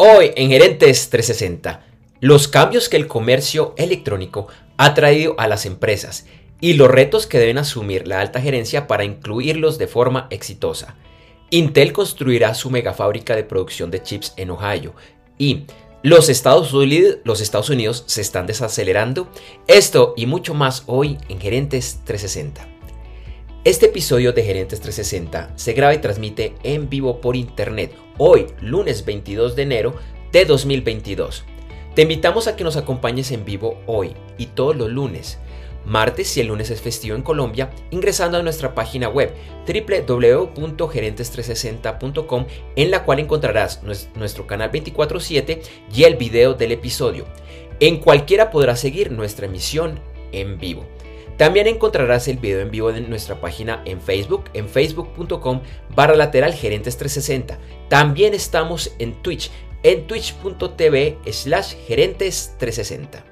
Hoy en Gerentes 360, los cambios que el comercio electrónico ha traído a las empresas y los retos que deben asumir la alta gerencia para incluirlos de forma exitosa. Intel construirá su megafábrica de producción de chips en Ohio y los Estados, Unidos, los Estados Unidos se están desacelerando. Esto y mucho más hoy en Gerentes 360. Este episodio de Gerentes 360 se graba y transmite en vivo por internet hoy, lunes 22 de enero de 2022. Te invitamos a que nos acompañes en vivo hoy y todos los lunes. Martes, si el lunes es festivo en Colombia, ingresando a nuestra página web www.gerentes360.com en la cual encontrarás nuestro canal 24/7 y el video del episodio. En cualquiera podrás seguir nuestra emisión en vivo. También encontrarás el video en vivo en nuestra página en Facebook, en facebook.com barra lateral gerentes 360. También estamos en Twitch, en twitch.tv slash gerentes 360.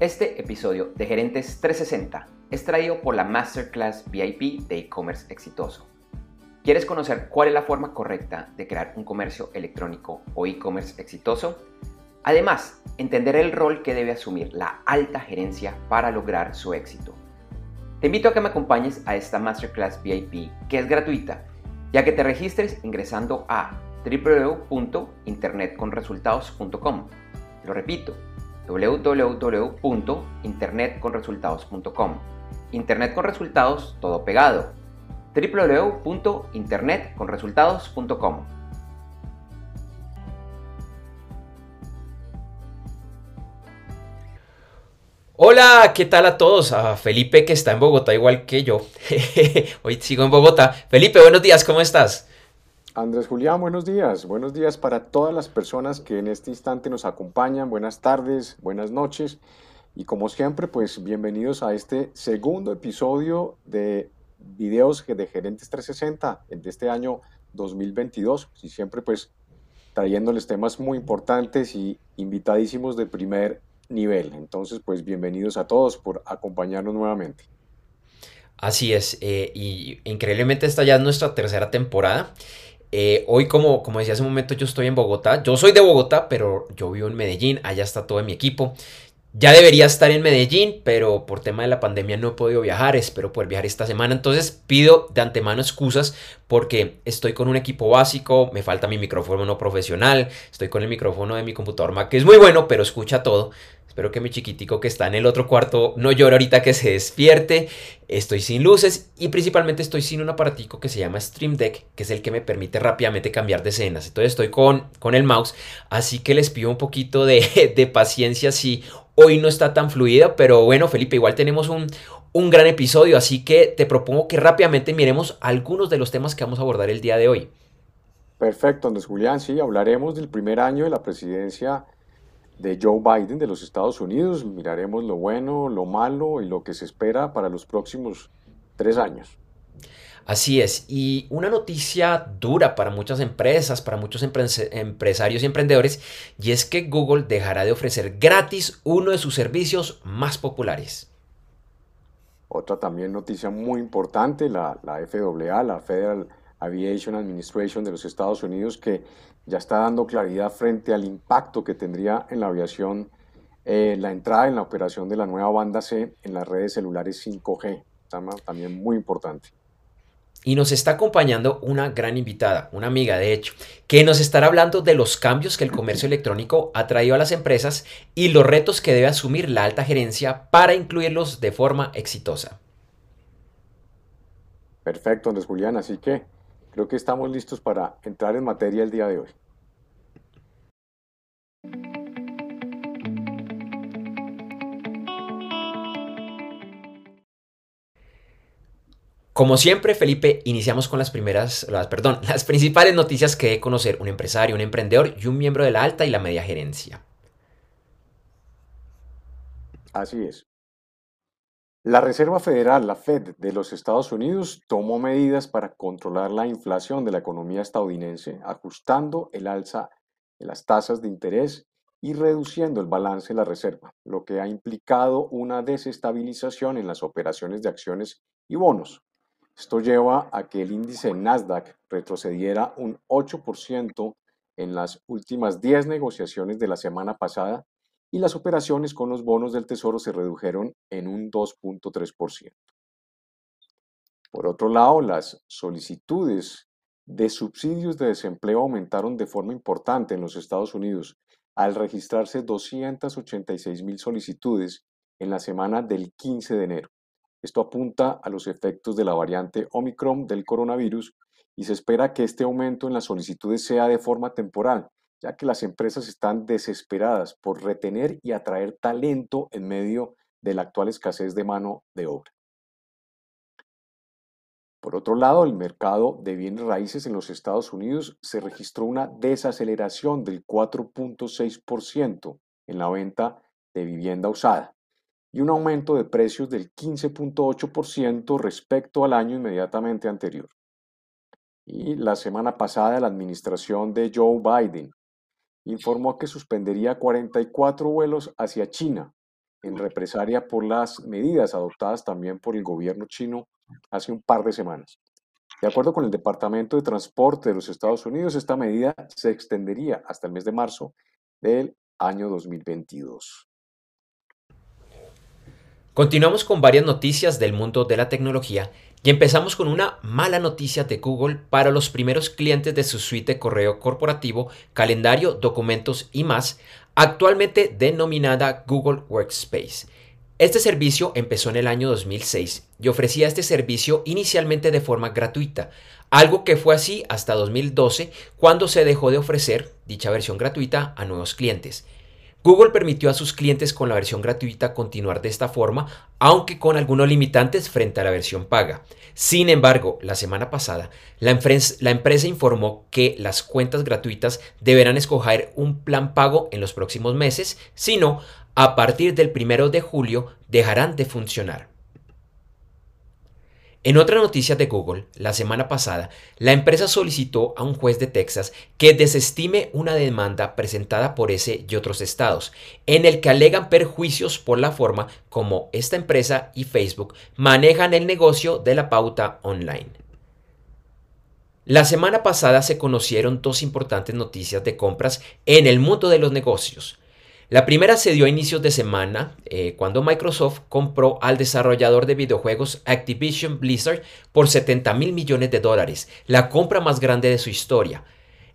Este episodio de Gerentes 360 es traído por la Masterclass VIP de e-commerce exitoso. ¿Quieres conocer cuál es la forma correcta de crear un comercio electrónico o e-commerce exitoso? Además, entender el rol que debe asumir la alta gerencia para lograr su éxito. Te invito a que me acompañes a esta Masterclass VIP que es gratuita, ya que te registres ingresando a www.internetconresultados.com. Lo repito, www.internetconresultados.com. Internet con resultados todo pegado. www.internetconresultados.com. Hola, ¿qué tal a todos? A Felipe que está en Bogotá igual que yo. Hoy sigo en Bogotá. Felipe, buenos días, ¿cómo estás? Andrés Julián, buenos días. Buenos días para todas las personas que en este instante nos acompañan. Buenas tardes, buenas noches. Y como siempre, pues bienvenidos a este segundo episodio de videos de Gerentes 360 de este año 2022. Y siempre pues trayéndoles temas muy importantes y invitadísimos de primer nivel. Entonces, pues bienvenidos a todos por acompañarnos nuevamente. Así es, eh, y increíblemente esta ya es nuestra tercera temporada. Eh, hoy, como, como decía hace un momento, yo estoy en Bogotá. Yo soy de Bogotá, pero yo vivo en Medellín. Allá está todo mi equipo. Ya debería estar en Medellín, pero por tema de la pandemia no he podido viajar. Espero poder viajar esta semana. Entonces pido de antemano excusas porque estoy con un equipo básico. Me falta mi micrófono no profesional. Estoy con el micrófono de mi computador Mac, que es muy bueno, pero escucha todo. Espero que mi chiquitico que está en el otro cuarto no llore ahorita que se despierte. Estoy sin luces y principalmente estoy sin un aparatico que se llama Stream Deck, que es el que me permite rápidamente cambiar de escenas. Entonces estoy con, con el mouse, así que les pido un poquito de, de paciencia si hoy no está tan fluida. Pero bueno, Felipe, igual tenemos un, un gran episodio, así que te propongo que rápidamente miremos algunos de los temas que vamos a abordar el día de hoy. Perfecto, Andrés Julián, sí, hablaremos del primer año de la presidencia de Joe Biden de los Estados Unidos. Miraremos lo bueno, lo malo y lo que se espera para los próximos tres años. Así es, y una noticia dura para muchas empresas, para muchos empresarios y emprendedores, y es que Google dejará de ofrecer gratis uno de sus servicios más populares. Otra también noticia muy importante, la, la FAA, la Federal Aviation Administration de los Estados Unidos, que ya está dando claridad frente al impacto que tendría en la aviación eh, la entrada en la operación de la nueva banda C en las redes celulares 5G. También muy importante. Y nos está acompañando una gran invitada, una amiga de hecho, que nos estará hablando de los cambios que el comercio electrónico ha traído a las empresas y los retos que debe asumir la alta gerencia para incluirlos de forma exitosa. Perfecto, Andrés Julián, así que creo que estamos listos para entrar en materia el día de hoy. Como siempre, Felipe, iniciamos con las primeras, las, perdón, las principales noticias que debe conocer un empresario, un emprendedor y un miembro de la alta y la media gerencia. Así es. La Reserva Federal, la Fed de los Estados Unidos, tomó medidas para controlar la inflación de la economía estadounidense, ajustando el alza de las tasas de interés y reduciendo el balance de la reserva, lo que ha implicado una desestabilización en las operaciones de acciones y bonos. Esto lleva a que el índice Nasdaq retrocediera un 8% en las últimas 10 negociaciones de la semana pasada y las operaciones con los bonos del Tesoro se redujeron en un 2.3%. Por otro lado, las solicitudes de subsidios de desempleo aumentaron de forma importante en los Estados Unidos, al registrarse 286 mil solicitudes en la semana del 15 de enero. Esto apunta a los efectos de la variante Omicron del coronavirus y se espera que este aumento en las solicitudes sea de forma temporal, ya que las empresas están desesperadas por retener y atraer talento en medio de la actual escasez de mano de obra. Por otro lado, el mercado de bienes raíces en los Estados Unidos se registró una desaceleración del 4.6% en la venta de vivienda usada y un aumento de precios del 15.8% respecto al año inmediatamente anterior. Y la semana pasada la administración de Joe Biden informó que suspendería 44 vuelos hacia China en represalia por las medidas adoptadas también por el gobierno chino hace un par de semanas. De acuerdo con el Departamento de Transporte de los Estados Unidos, esta medida se extendería hasta el mes de marzo del año 2022. Continuamos con varias noticias del mundo de la tecnología y empezamos con una mala noticia de Google para los primeros clientes de su suite de correo corporativo, calendario, documentos y más, actualmente denominada Google Workspace. Este servicio empezó en el año 2006 y ofrecía este servicio inicialmente de forma gratuita, algo que fue así hasta 2012 cuando se dejó de ofrecer dicha versión gratuita a nuevos clientes. Google permitió a sus clientes con la versión gratuita continuar de esta forma, aunque con algunos limitantes frente a la versión paga. Sin embargo, la semana pasada, la, empresa informó que las cuentas gratuitas deberán escoger un plan pago en los próximos meses, si no, a partir del 1 de julio dejarán de funcionar. En otra noticia de Google, la semana pasada, la empresa solicitó a un juez de Texas que desestime una demanda presentada por ese y otros estados, en el que alegan perjuicios por la forma como esta empresa y Facebook manejan el negocio de la pauta online. La semana pasada se conocieron dos importantes noticias de compras en el mundo de los negocios. La primera se dio a inicios de semana, eh, cuando Microsoft compró al desarrollador de videojuegos Activision Blizzard por 70 mil millones de dólares, la compra más grande de su historia.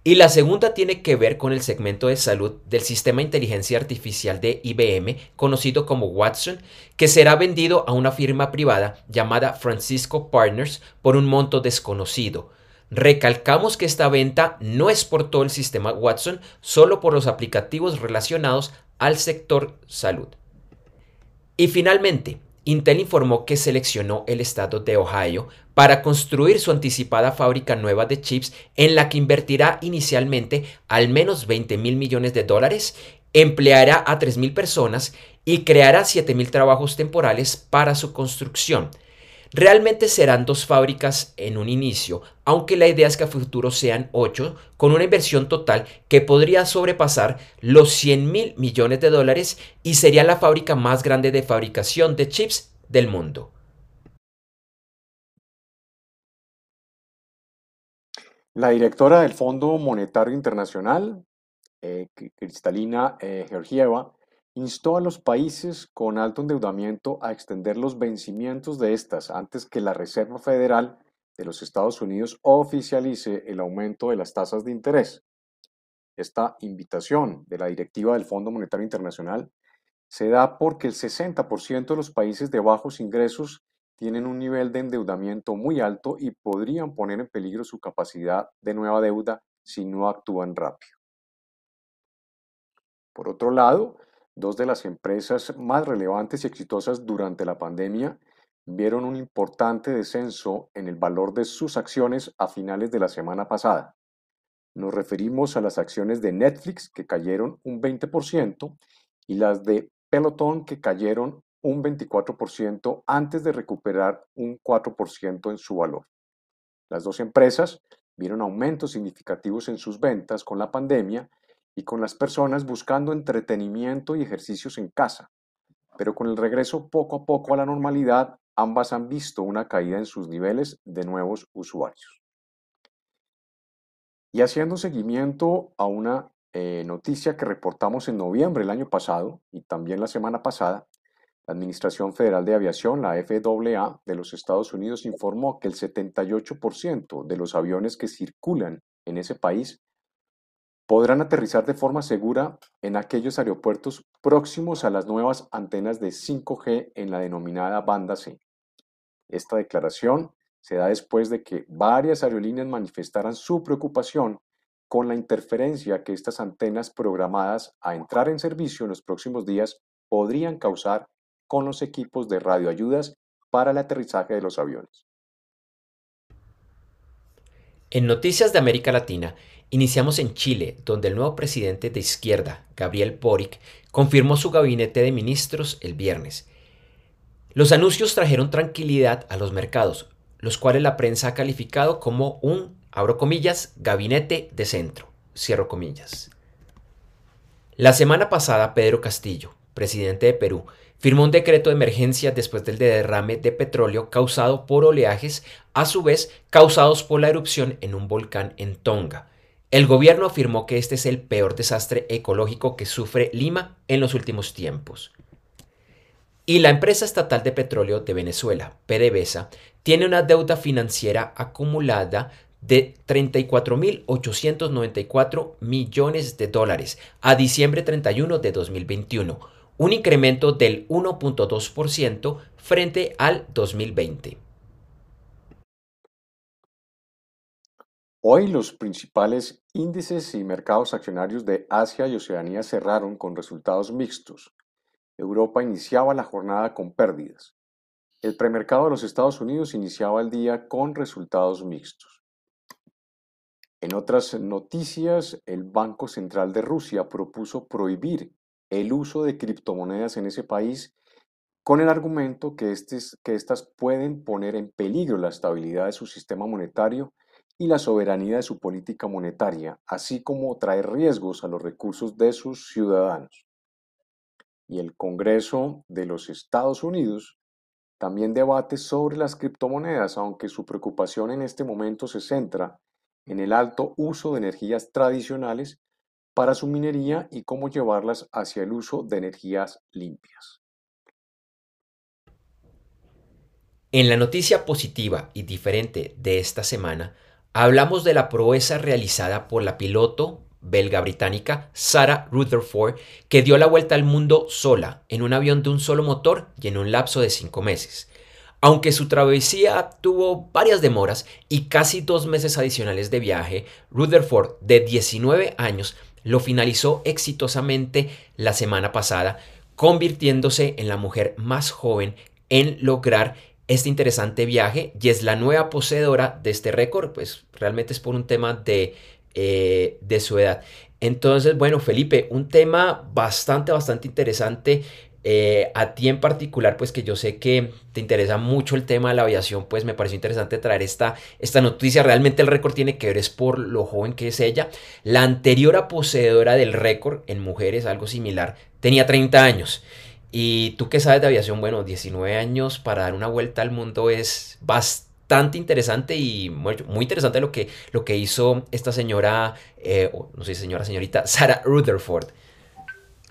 Y la segunda tiene que ver con el segmento de salud del sistema de inteligencia artificial de IBM, conocido como Watson, que será vendido a una firma privada llamada Francisco Partners por un monto desconocido. Recalcamos que esta venta no es por todo el sistema Watson, solo por los aplicativos relacionados al sector salud. Y finalmente, Intel informó que seleccionó el estado de Ohio para construir su anticipada fábrica nueva de chips en la que invertirá inicialmente al menos 20 mil millones de dólares, empleará a 3 mil personas y creará 7 mil trabajos temporales para su construcción. Realmente serán dos fábricas en un inicio, aunque la idea es que a futuro sean ocho, con una inversión total que podría sobrepasar los 100 mil millones de dólares y sería la fábrica más grande de fabricación de chips del mundo. La directora del Fondo Monetario Internacional, eh, Cristalina eh, Georgieva, instó a los países con alto endeudamiento a extender los vencimientos de estas antes que la Reserva Federal de los Estados Unidos oficialice el aumento de las tasas de interés. Esta invitación de la directiva del Fondo Monetario Internacional se da porque el 60% de los países de bajos ingresos tienen un nivel de endeudamiento muy alto y podrían poner en peligro su capacidad de nueva deuda si no actúan rápido. Por otro lado, Dos de las empresas más relevantes y exitosas durante la pandemia vieron un importante descenso en el valor de sus acciones a finales de la semana pasada. Nos referimos a las acciones de Netflix que cayeron un 20% y las de Peloton que cayeron un 24% antes de recuperar un 4% en su valor. Las dos empresas vieron aumentos significativos en sus ventas con la pandemia y con las personas buscando entretenimiento y ejercicios en casa. Pero con el regreso poco a poco a la normalidad, ambas han visto una caída en sus niveles de nuevos usuarios. Y haciendo seguimiento a una eh, noticia que reportamos en noviembre del año pasado y también la semana pasada, la Administración Federal de Aviación, la FAA de los Estados Unidos, informó que el 78% de los aviones que circulan en ese país podrán aterrizar de forma segura en aquellos aeropuertos próximos a las nuevas antenas de 5G en la denominada banda C. Esta declaración se da después de que varias aerolíneas manifestaran su preocupación con la interferencia que estas antenas programadas a entrar en servicio en los próximos días podrían causar con los equipos de radioayudas para el aterrizaje de los aviones. En Noticias de América Latina, Iniciamos en Chile, donde el nuevo presidente de izquierda, Gabriel Boric, confirmó su gabinete de ministros el viernes. Los anuncios trajeron tranquilidad a los mercados, los cuales la prensa ha calificado como un, abro comillas, gabinete de centro, cierro comillas. La semana pasada, Pedro Castillo, presidente de Perú, firmó un decreto de emergencia después del derrame de petróleo causado por oleajes, a su vez causados por la erupción en un volcán en Tonga, el gobierno afirmó que este es el peor desastre ecológico que sufre Lima en los últimos tiempos. Y la empresa estatal de petróleo de Venezuela, PDVSA, tiene una deuda financiera acumulada de 34.894 millones de dólares a diciembre 31 de 2021, un incremento del 1.2% frente al 2020. Hoy los principales índices y mercados accionarios de Asia y Oceanía cerraron con resultados mixtos. Europa iniciaba la jornada con pérdidas. El premercado de los Estados Unidos iniciaba el día con resultados mixtos. En otras noticias, el Banco Central de Rusia propuso prohibir el uso de criptomonedas en ese país con el argumento que, que estas pueden poner en peligro la estabilidad de su sistema monetario y la soberanía de su política monetaria, así como traer riesgos a los recursos de sus ciudadanos. Y el Congreso de los Estados Unidos también debate sobre las criptomonedas, aunque su preocupación en este momento se centra en el alto uso de energías tradicionales para su minería y cómo llevarlas hacia el uso de energías limpias. En la noticia positiva y diferente de esta semana, Hablamos de la proeza realizada por la piloto belga-británica Sarah Rutherford, que dio la vuelta al mundo sola, en un avión de un solo motor y en un lapso de cinco meses. Aunque su travesía tuvo varias demoras y casi dos meses adicionales de viaje, Rutherford, de 19 años, lo finalizó exitosamente la semana pasada, convirtiéndose en la mujer más joven en lograr este interesante viaje y es la nueva poseedora de este récord, pues realmente es por un tema de, eh, de su edad. Entonces, bueno, Felipe, un tema bastante, bastante interesante. Eh, a ti en particular, pues que yo sé que te interesa mucho el tema de la aviación, pues me pareció interesante traer esta, esta noticia. Realmente el récord tiene que ver es por lo joven que es ella. La anterior poseedora del récord en mujeres, algo similar, tenía 30 años. Y tú que sabes de aviación, bueno, 19 años para dar una vuelta al mundo es bastante interesante y muy, interesante lo que, lo que hizo esta señora, eh, no sé, señora, señorita, Sarah Rutherford.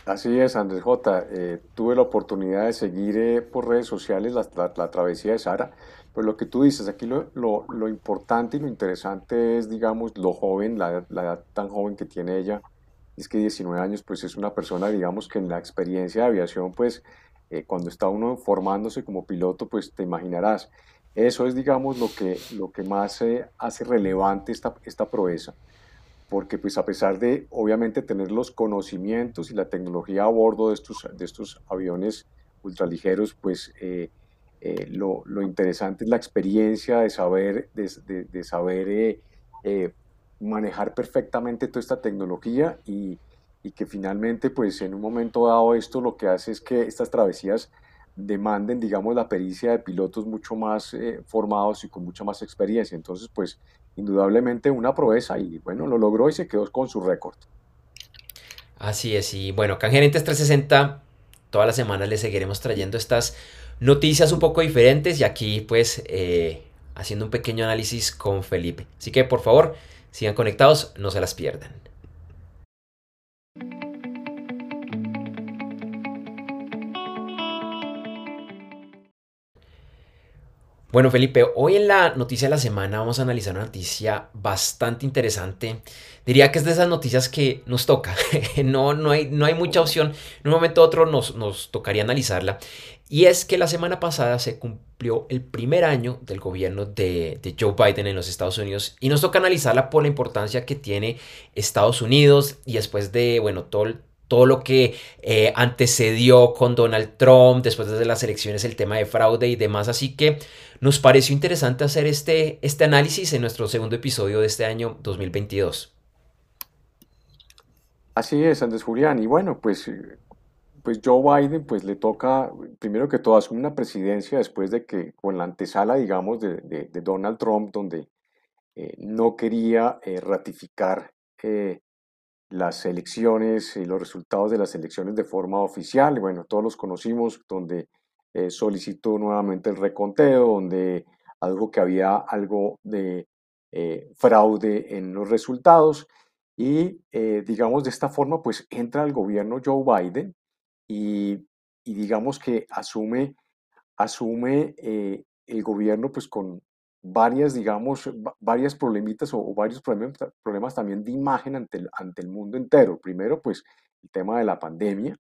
Así es, Andrés J. Eh, tuve la oportunidad de seguir eh, por redes sociales la, travesía de Sara. Pues lo que tú dices, aquí lo, lo, importante y lo interesante es, digamos, lo joven, la, la edad tan joven que tiene ella es que 19 años pues es una persona, digamos que en la experiencia de aviación pues eh, cuando está uno formándose como piloto pues te imaginarás. Eso es digamos lo que, lo que más eh, hace relevante esta, esta proeza, porque pues a pesar de obviamente tener los conocimientos y la tecnología a bordo de estos, de estos aviones ultraligeros pues eh, lo, interesante es la experiencia de saber, de saber manejar perfectamente toda esta tecnología y, que finalmente pues en un momento dado esto lo que hace es que estas travesías demanden digamos la pericia de pilotos mucho más eh, formados y con mucha más experiencia. Entonces pues indudablemente una proeza y bueno lo logró y se quedó con su récord. Así es y bueno acá en Gerentes 360 todas las semanas les seguiremos trayendo estas noticias un poco diferentes y aquí pues eh, haciendo un pequeño análisis con Felipe. Así que por favor Sigan conectados, no se las pierdan. Bueno, Felipe, hoy en la noticia de la semana vamos a analizar una noticia bastante interesante. Diría que es de esas noticias que nos toca. no, no, hay, no hay mucha opción. En un momento u otro nos, nos tocaría analizarla. Y es que la semana pasada se cumplió el primer año del gobierno de, Joe Biden en los Estados Unidos y nos toca analizarla por la importancia que tiene Estados Unidos y después de, bueno, todo el todo lo que eh, antecedió con Donald Trump, después de las elecciones, el tema de fraude y demás. Así que nos pareció interesante hacer este, este análisis en nuestro segundo episodio de este año 2022. Así es, Andrés Julián. Y bueno, pues, pues Joe Biden pues le toca, primero que todo, asumir una presidencia después de que con la antesala, digamos, de, Donald Trump, donde eh, no quería eh, ratificar las elecciones y los resultados de las elecciones de forma oficial. Bueno, todos los conocimos, donde eh, solicitó nuevamente el reconteo, donde dijo que había algo de eh, fraude en los resultados. Y eh, digamos de esta forma, pues entra el gobierno Joe Biden y, y digamos que asume, asume el gobierno pues con varias, digamos, varias problemitas o, varios problemas, problemas, también de imagen ante el, ante el mundo entero. Primero, pues, el tema de la pandemia,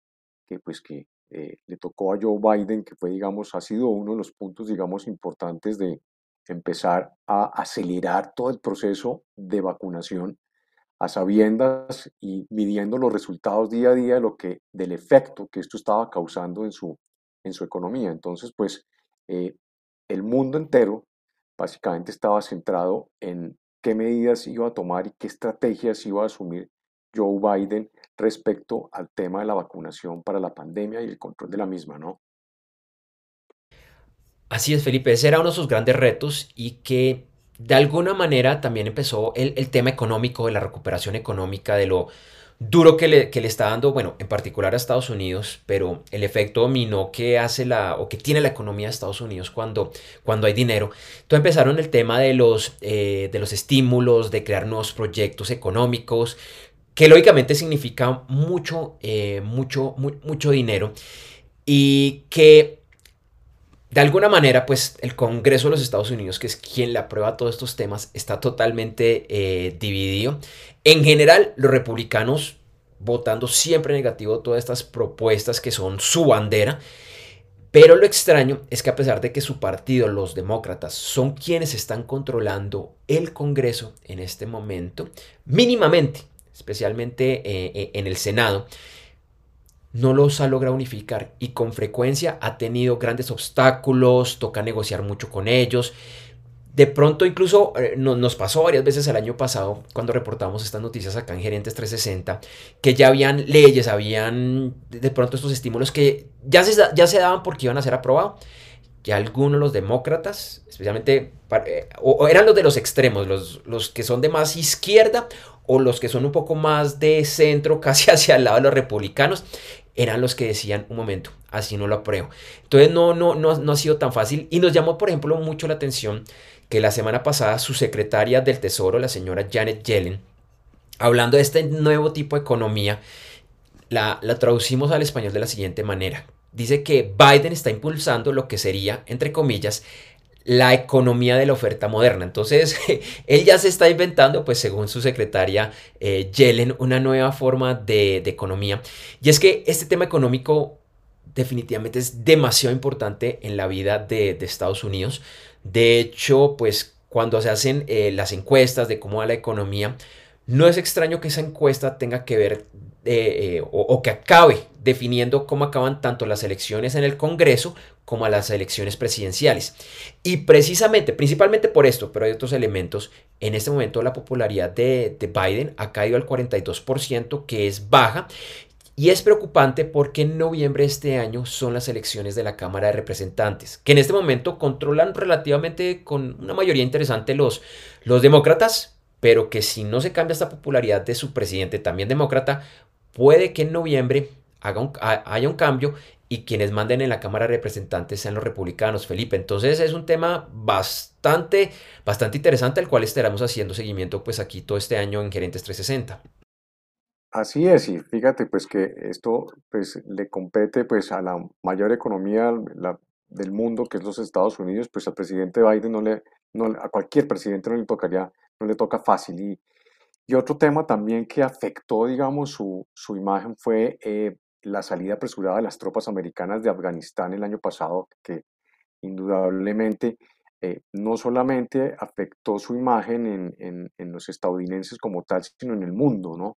que pues que eh, le tocó a Joe Biden, que fue, digamos, ha sido uno de los puntos, digamos, importantes de empezar a acelerar todo el proceso de vacunación a sabiendas y midiendo los resultados día a día de lo que, del efecto que esto estaba causando en su, en su economía. Entonces, pues, eh, el mundo entero básicamente estaba centrado en qué medidas iba a tomar y qué estrategias iba a asumir Joe Biden respecto al tema de la vacunación para la pandemia y el control de la misma, ¿no? Así es, Felipe, ese era uno de sus grandes retos y que de alguna manera también empezó el, el tema económico, de la recuperación económica, de lo duro que le, que le, está dando, bueno, en particular a Estados Unidos, pero el efecto dominó que hace la, o que tiene la economía de Estados Unidos cuando, cuando hay dinero. Entonces empezaron el tema de los, eh, de los estímulos, de crear nuevos proyectos económicos, que lógicamente significa mucho, eh, mucho, mucho dinero y que de alguna manera, pues el Congreso de los Estados Unidos, que es quien le aprueba todos estos temas, está totalmente eh, dividido. En general, los republicanos votando siempre negativo todas estas propuestas que son su bandera. Pero lo extraño es que a pesar de que su partido, los demócratas, son quienes están controlando el Congreso en este momento, mínimamente, especialmente eh, eh, en el Senado, no los ha logrado unificar y con frecuencia ha tenido grandes obstáculos, toca negociar mucho con ellos. De pronto incluso eh, nos pasó varias veces el año pasado cuando reportamos estas noticias acá en Gerentes 360 que ya habían leyes, habían de pronto estos estímulos que ya se, ya se daban porque iban a ser aprobados. Ya algunos los demócratas, especialmente, eh, o, eran los de los extremos, los, los que son de más izquierda o los que son un poco más de centro, casi hacia el lado de los republicanos, eran los que decían, un momento, así no lo apruebo. Entonces no, no, no, no ha sido tan fácil y nos llamó, por ejemplo, mucho la atención que la semana pasada su secretaria del Tesoro, la señora Janet Yellen, hablando de este nuevo tipo de economía, la, la traducimos al español de la siguiente manera. Dice que Biden está impulsando lo que sería, entre comillas, la economía de la oferta moderna. Entonces, él ya se está inventando, pues según su secretaria eh, Yellen, una nueva forma de, economía. Y es que este tema económico definitivamente es demasiado importante en la vida de, Estados Unidos. De hecho, pues cuando se hacen eh, las encuestas de cómo va la economía, no es extraño que esa encuesta tenga que ver eh, o, o, que acabe definiendo cómo acaban tanto las elecciones en el Congreso como las elecciones presidenciales. Y precisamente, principalmente por esto, pero hay otros elementos, en este momento la popularidad de, Biden ha caído al 42%, que es baja, y es preocupante porque en noviembre de este año son las elecciones de la Cámara de Representantes, que en este momento controlan relativamente con una mayoría interesante los, los demócratas, pero que si no se cambia esta popularidad de su presidente también demócrata, puede que en noviembre haga haya un cambio y quienes manden en la Cámara de Representantes sean los republicanos, Felipe. Entonces es un tema bastante, bastante interesante al cual estaremos haciendo seguimiento pues aquí todo este año en Gerentes 360. Así es, y fíjate pues que esto pues le compete pues a la mayor economía del mundo que es los Estados Unidos, pues al presidente Biden no le, no, a cualquier presidente no le tocaría, no le toca fácil. Y, otro tema también que afectó, digamos, su, su imagen fue eh, la salida apresurada de las tropas americanas de Afganistán el año pasado, que indudablemente eh, no solamente afectó su imagen en, en, los estadounidenses como tal, sino en el mundo, ¿no?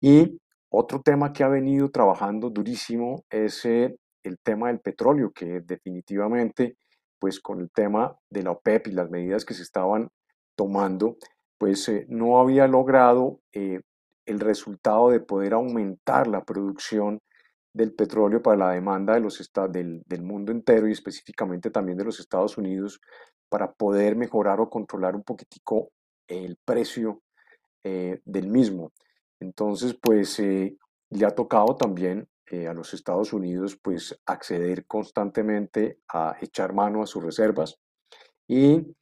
Y otro tema que ha venido trabajando durísimo es eh, el tema del petróleo, que definitivamente, pues con el tema de la OPEP y las medidas que se estaban tomando, pues eh, no había logrado el resultado de poder aumentar la producción del petróleo para la demanda de los del, del mundo entero y específicamente también de los Estados Unidos para poder mejorar o controlar un poquitico el precio eh, del mismo. Entonces, pues eh, le ha tocado también eh, a los Estados Unidos pues acceder constantemente a echar mano a sus reservas y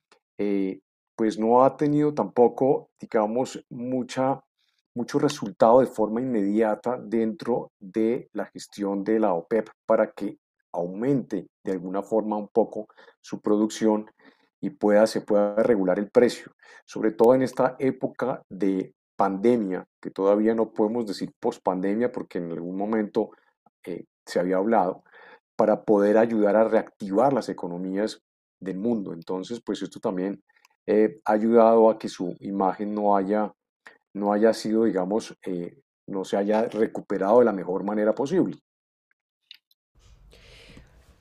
pues no ha tenido tampoco, digamos, mucha mucho resultado de forma inmediata dentro de la gestión de la OPEP para que aumente de alguna forma un poco su producción y pueda, se pueda regular el precio, sobre todo en esta época de pandemia, que todavía no podemos decir post-pandemia porque en algún momento eh, se había hablado, para poder ayudar a reactivar las economías del mundo. Entonces, pues esto también eh, ha ayudado a que su imagen no haya no haya sido, digamos, eh, no se haya recuperado de la mejor manera posible.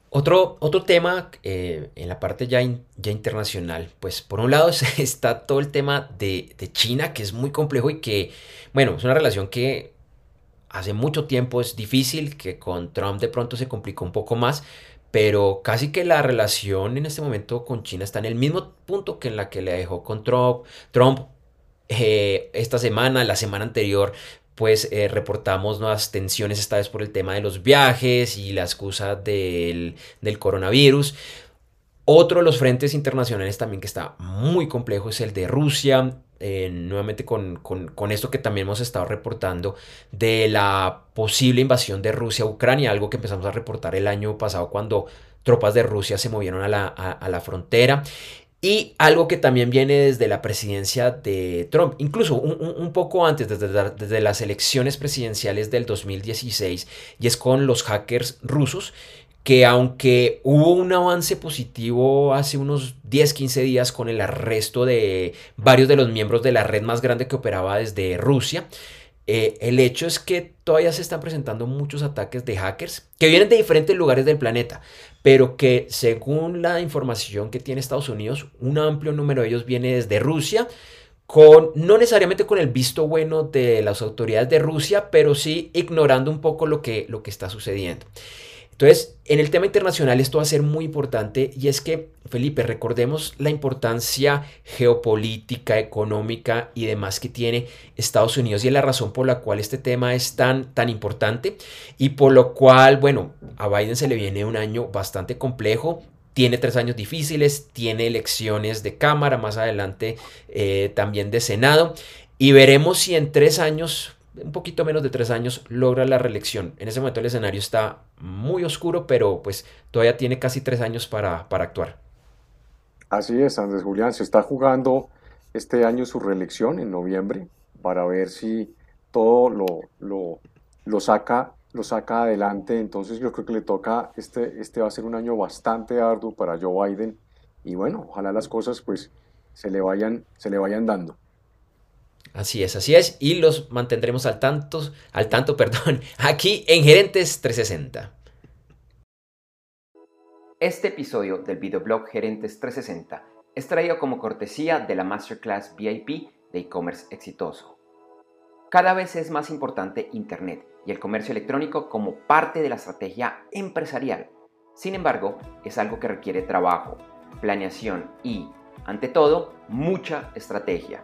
Otro, otro tema eh, en la parte ya, ya internacional, pues por un lado está todo el tema de, de, China, que es muy complejo y que, bueno, es una relación que hace mucho tiempo es difícil, que con Trump de pronto se complicó un poco más, pero casi que la relación en este momento con China está en el mismo punto que en la que le dejó con Trump. Trump eh, esta semana, la semana anterior, pues eh, reportamos nuevas tensiones, esta vez por el tema de los viajes y la excusa del, coronavirus. Otro de los frentes internacionales también que está muy complejo es el de Rusia, eh, nuevamente con, con, esto que también hemos estado reportando de la posible invasión de Rusia a Ucrania, algo que empezamos a reportar el año pasado cuando tropas de Rusia se movieron a la, a la frontera. Y algo que también viene desde la presidencia de Trump, incluso un, poco antes, desde, las elecciones presidenciales del 2016, y es con los hackers rusos, que aunque hubo un avance positivo hace unos 10, 15 días con el arresto de varios de los miembros de la red más grande que operaba desde Rusia, eh, el hecho es que todavía se están presentando muchos ataques de hackers que vienen de diferentes lugares del planeta, pero que según la información que tiene Estados Unidos, un amplio número de ellos viene desde Rusia, con, no necesariamente con el visto bueno de las autoridades de Rusia, pero sí ignorando un poco lo que, lo que está sucediendo. Entonces, en el tema internacional esto va a ser muy importante y es que, Felipe, recordemos la importancia geopolítica, económica y demás que tiene Estados Unidos y es la razón por la cual este tema es tan, tan importante y por lo cual, bueno, a Biden se le viene un año bastante complejo. Tiene tres años difíciles, tiene elecciones de Cámara, más adelante eh, también de Senado y veremos si en tres años un poquito menos de tres años, logra la reelección. En ese momento el escenario está muy oscuro, pero pues todavía tiene casi tres años para, actuar. Así es, Andrés Julián, se está jugando este año su reelección en noviembre para ver si todo lo, lo, lo, saca, lo saca adelante. Entonces yo creo que le toca, este, este va a ser un año bastante arduo para Joe Biden y bueno, ojalá las cosas pues se le vayan, se le vayan dando. Así es, así es. Y los mantendremos al tanto, al tanto, perdón, aquí en Gerentes 360. Este episodio del videoblog Gerentes 360 es traído como cortesía de la Masterclass VIP de e-commerce exitoso. Cada vez es más importante Internet y el comercio electrónico como parte de la estrategia empresarial. Sin embargo, es algo que requiere trabajo, planeación y, ante todo, mucha estrategia.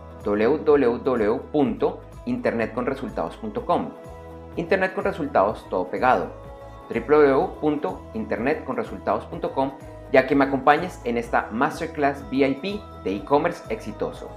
www.internetconresultados.com. Internet con resultados todo pegado. www.internetconresultados.com ya que me acompañes en esta Masterclass VIP de e-commerce exitoso.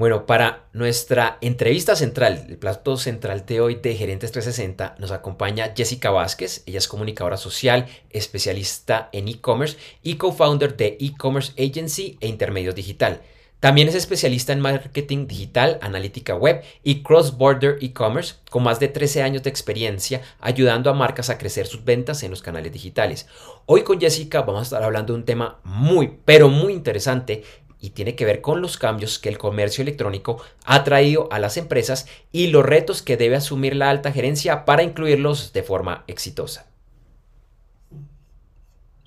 Bueno, para nuestra entrevista central, el plato central de hoy de Gerentes 360, nos acompaña Jessica Vázquez. Ella es comunicadora social, especialista en e-commerce y co-founder de e-commerce agency e intermedio digital. También es especialista en marketing digital, analítica web y cross-border e-commerce, con más de 13 años de experiencia ayudando a marcas a crecer sus ventas en los canales digitales. Hoy con Jessica vamos a estar hablando de un tema muy, pero muy interesante y tiene que ver con los cambios que el comercio electrónico ha traído a las empresas y los retos que debe asumir la alta gerencia para incluirlos de forma exitosa.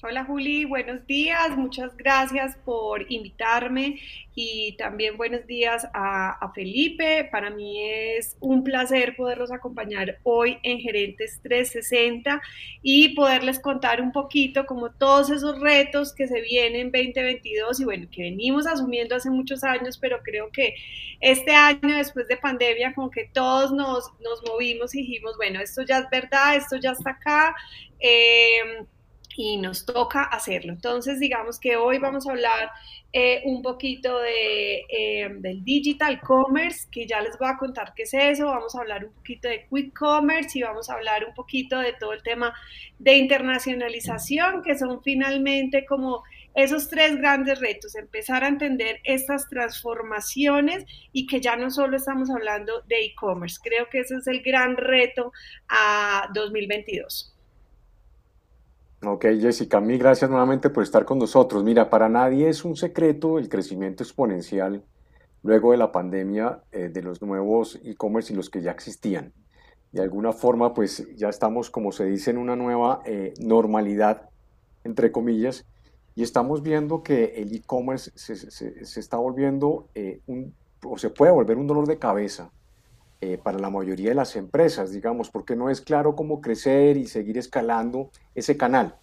Hola Juli, buenos días, muchas gracias por invitarme y también buenos días a, Felipe. Para mí es un placer poderlos acompañar hoy en Gerentes 360 y poderles contar un poquito como todos esos retos que se vienen 2022 y bueno, que venimos asumiendo hace muchos años, pero creo que este año después de pandemia como que todos nos, nos movimos y dijimos, bueno, esto ya es verdad, esto ya está acá. Eh, y nos toca hacerlo. Entonces, digamos que hoy vamos a hablar eh, un poquito de, eh, del digital commerce, que ya les voy a contar qué es eso, vamos a hablar un poquito de quick commerce y vamos a hablar un poquito de todo el tema de internacionalización, que son finalmente como esos tres grandes retos, empezar a entender estas transformaciones y que ya no solo estamos hablando de e-commerce, creo que ese es el gran reto a 2022. Ok, Jessica, mil gracias nuevamente por estar con nosotros. Mira, para nadie es un secreto el crecimiento exponencial luego de la pandemia eh, de los nuevos e-commerce y los que ya existían. De alguna forma, pues ya estamos, como se dice, en una nueva eh, normalidad, entre comillas, y estamos viendo que el e-commerce se, está volviendo eh, o se puede volver un dolor de cabeza eh, para la mayoría de las empresas, digamos, porque no es claro cómo crecer y seguir escalando ese canal.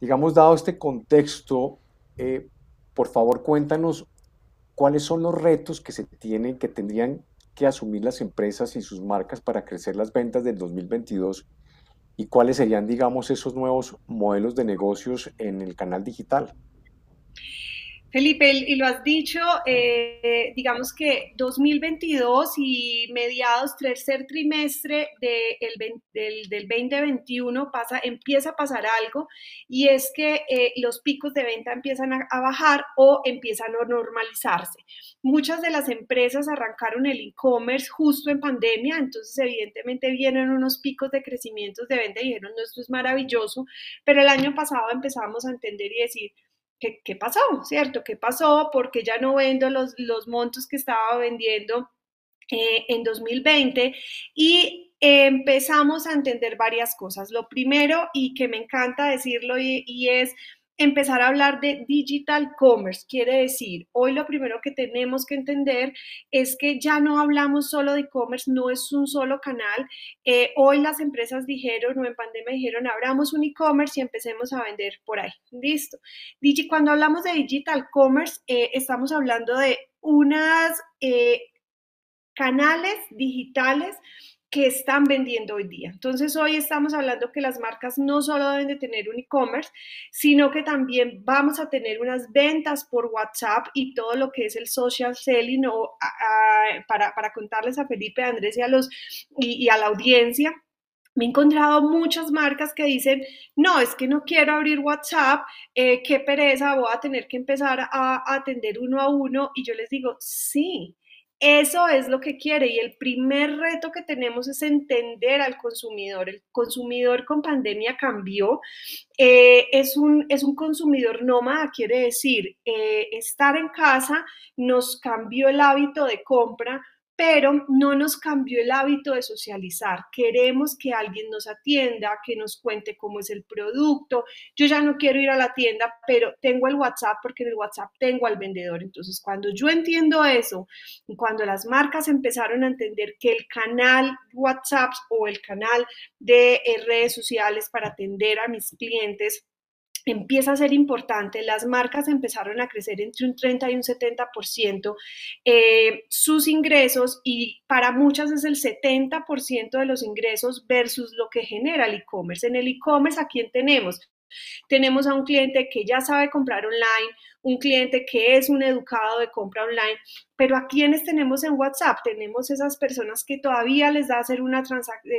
Digamos, dado este contexto, eh, por favor cuéntanos cuáles son los retos que se tienen, que tendrían que asumir las empresas y sus marcas para crecer las ventas del 2022 y cuáles serían, digamos, esos nuevos modelos de negocios en el canal digital. Felipe, y lo has dicho, eh, digamos que 2022 y mediados, tercer trimestre del, 2021 pasa, empieza a pasar algo y es que eh, los picos de venta empiezan a, bajar o empiezan a normalizarse. Muchas de las empresas arrancaron el e-commerce justo en pandemia, entonces evidentemente vienen unos picos de crecimiento de venta y dijeron, no, esto es maravilloso, pero el año pasado empezamos a entender y decir, ¿qué, pasó? ¿Cierto? ¿Qué pasó? Porque ya no vendo los, los montos que estaba vendiendo eh, en 2020 y empezamos a entender varias cosas. Lo primero, y que me encanta decirlo, y es empezar a hablar de digital commerce. Quiere decir, hoy lo primero que tenemos que entender es que ya no hablamos solo de e-commerce, no es un solo canal. Eh, hoy las empresas dijeron, o en pandemia dijeron, abramos un e-commerce y empecemos a vender por ahí. Listo. Digi, cuando hablamos de digital commerce, eh, estamos hablando de unas eh, canales digitales que están vendiendo hoy día. Entonces, hoy estamos hablando que las marcas no solo deben de tener un e-commerce, sino que también vamos a tener unas ventas por WhatsApp y todo lo que es el social selling o, para, contarles a Felipe, a Andrés y a, los, y, a la audiencia. Me he encontrado muchas marcas que dicen, no, es que no quiero abrir WhatsApp, eh, qué pereza, voy a tener que empezar a atender uno a uno. Y yo les digo, sí, Eso es lo que quiere y el primer reto que tenemos es entender al consumidor. El consumidor con pandemia cambió. Eh, es, un, es un consumidor nómada, quiere decir, eh, estar en casa nos cambió el hábito de compra, pero no nos cambió el hábito de socializar. Queremos que alguien nos atienda, que nos cuente cómo es el producto. Yo ya no quiero ir a la tienda, pero tengo el WhatsApp porque en el WhatsApp tengo al vendedor. Entonces, cuando yo entiendo eso, cuando las marcas empezaron a entender que el canal WhatsApp o el canal de eh, redes sociales para atender a mis clientes empieza a ser importante, las marcas empezaron a crecer entre un 30 y un 70% eh, sus ingresos y para muchas es el 70% de los ingresos versus lo que genera el e-commerce. En el e-commerce, ¿a quién tenemos? Tenemos a un cliente que ya sabe comprar online, un cliente que es un educado de compra online, pero a quienes tenemos en WhatsApp, tenemos esas personas que todavía les da hacer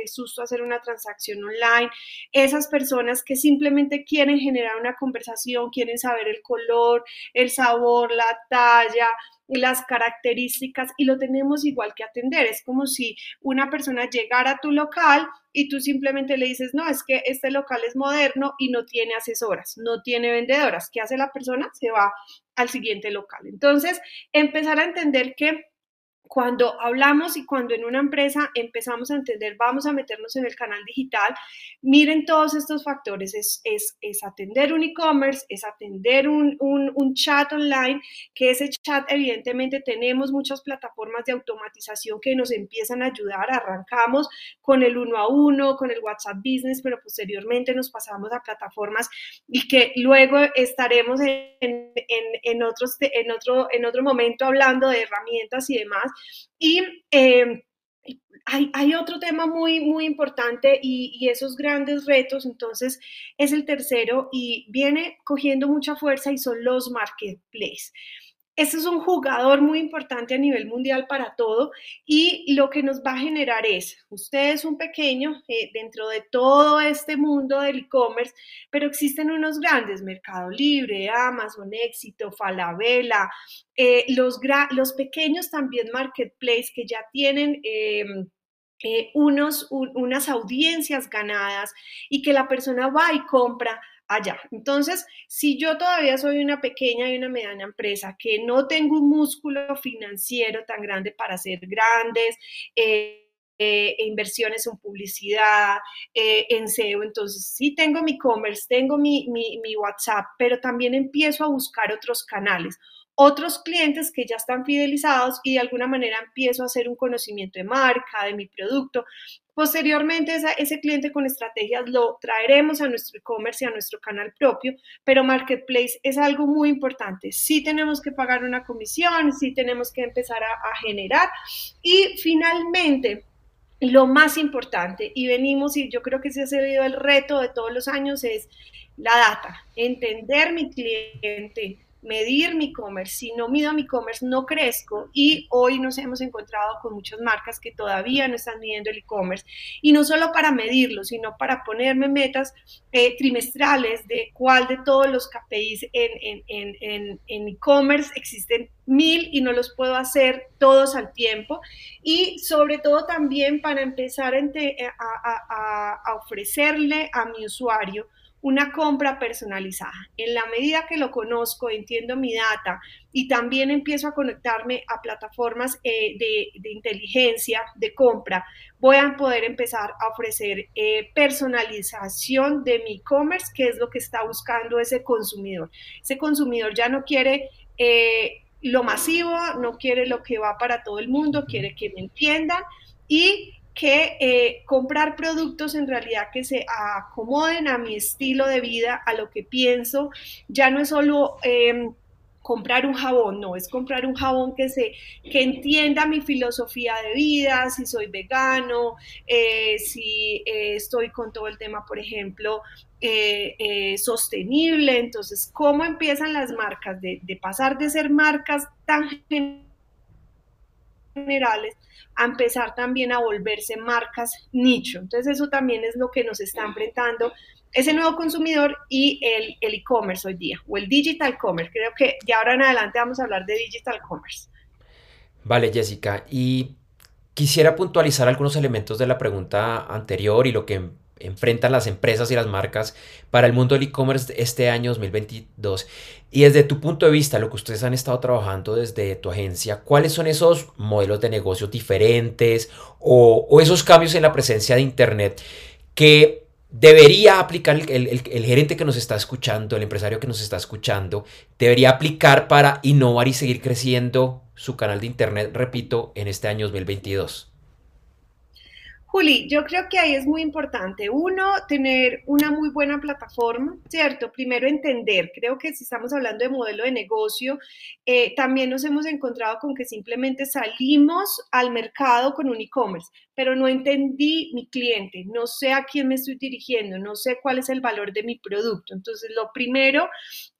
susto hacer una transacción online, esas personas que simplemente quieren generar una conversación, quieren saber el color, el sabor, la talla, las características y lo tenemos igual que atender. Es como si una persona llegara a tu local y tú simplemente le dices, no, es que este local es moderno y no tiene asesoras, no tiene vendedoras. ¿Qué hace la persona? Se va al siguiente local. Entonces, empezar a entender que cuando hablamos y cuando en una empresa empezamos a entender, vamos a meternos en el canal digital, miren todos estos factores, es, es, atender un e-commerce, es atender un, un, chat online, que ese chat evidentemente tenemos muchas plataformas de automatización que nos empiezan a ayudar, arrancamos con el uno a uno, con el WhatsApp Business, pero posteriormente nos pasamos a plataformas y que luego estaremos en, en, en, otros, en, otro, en otro momento hablando de herramientas y demás y em, hay, otro tema muy, muy importante y, y, esos grandes retos, entonces, es el tercero y viene cogiendo mucha fuerza y son los marketplaces. Este es un jugador muy importante a nivel mundial para todo y lo que nos va a generar es, usted es un pequeño eh, dentro de todo este mundo del e-commerce, pero existen unos grandes, Mercado Libre, Amazon, Éxito, Falabella, eh, los, pequeños también marketplace que ya tienen... Em, eh, unos, unas audiencias ganadas y que la persona va y compra Entonces, si yo todavía soy una pequeña y una mediana empresa que no tengo un músculo financiero tan grande para hacer grandes eh, eh, inversiones en publicidad, eh, en SEO, entonces sí tengo mi e-commerce, tengo mi WhatsApp, pero también empiezo a buscar otros canales otros clientes que ya están fidelizados y de alguna manera empiezo a hacer un conocimiento de marca, de mi producto. Posteriormente, ese cliente con estrategias lo traeremos a nuestro e-commerce y a nuestro canal propio, pero Marketplace es algo muy importante. Sí tenemos que pagar una comisión, sí tenemos que empezar a, generar. Y finalmente, lo más importante, y venimos, y yo creo que ese ha sido el reto de todos los años, es la data, entender mi cliente, medir mi e-commerce. Si no mido mi e-commerce, no crezco. Y hoy nos hemos encontrado con muchas marcas que todavía no están midiendo el e-commerce. Y no solo para medirlo, sino para ponerme metas eh, trimestrales de cuál de todos los KPIs en e-commerce en, existen mil y no los puedo hacer todos al tiempo. Y sobre todo también para empezar a ofrecerle a mi usuario una compra personalizada. En la medida que lo conozco, entiendo mi data y también empiezo a conectarme a plataformas eh, de, inteligencia de compra, voy a poder empezar a ofrecer eh, personalización de mi e-commerce, que es lo que está buscando ese consumidor. Ese consumidor ya no quiere... Eh, lo masivo, no quiere lo que va para todo el mundo, quiere que me entiendan y que eh, comprar productos en realidad que se acomoden a mi estilo de vida, a lo que pienso. Ya no es solo em, comprar un jabón, no, es comprar un jabón que, se, que entienda mi filosofía de vida, si soy vegano, eh, si eh, estoy con todo el tema, por ejemplo, sostenible. Entonces, ¿cómo empiezan las marcas de, pasar de ser marcas tan generales a empezar también a volverse marcas nicho. Entonces eso también es lo que nos está enfrentando ese nuevo consumidor y el e-commerce hoy día, o el digital commerce. Creo que ya ahora en adelante vamos a hablar de digital commerce. Vale, Jessica. Y quisiera puntualizar algunos elementos de la pregunta anterior y lo que enfrentan las empresas y las marcas para el mundo del e-commerce este año 2022. Y desde tu punto de vista, lo que ustedes han estado trabajando desde tu agencia, ¿cuáles son esos modelos de negocios diferentes o, esos cambios en la presencia de Internet que debería aplicar el, el, gerente que nos está escuchando, el empresario que nos está escuchando, debería aplicar para innovar y seguir creciendo su canal de Internet, repito, en este año 2022? Juli, yo creo que ahí es muy importante, uno, tener una muy buena plataforma, ¿cierto? Primero entender, creo que si estamos hablando de modelo de negocio, eh, también nos hemos encontrado con que simplemente salimos al mercado con un e-commerce, pero no entendí mi cliente, no sé a quién me estoy dirigiendo, no sé cuál es el valor de mi producto. Entonces, lo primero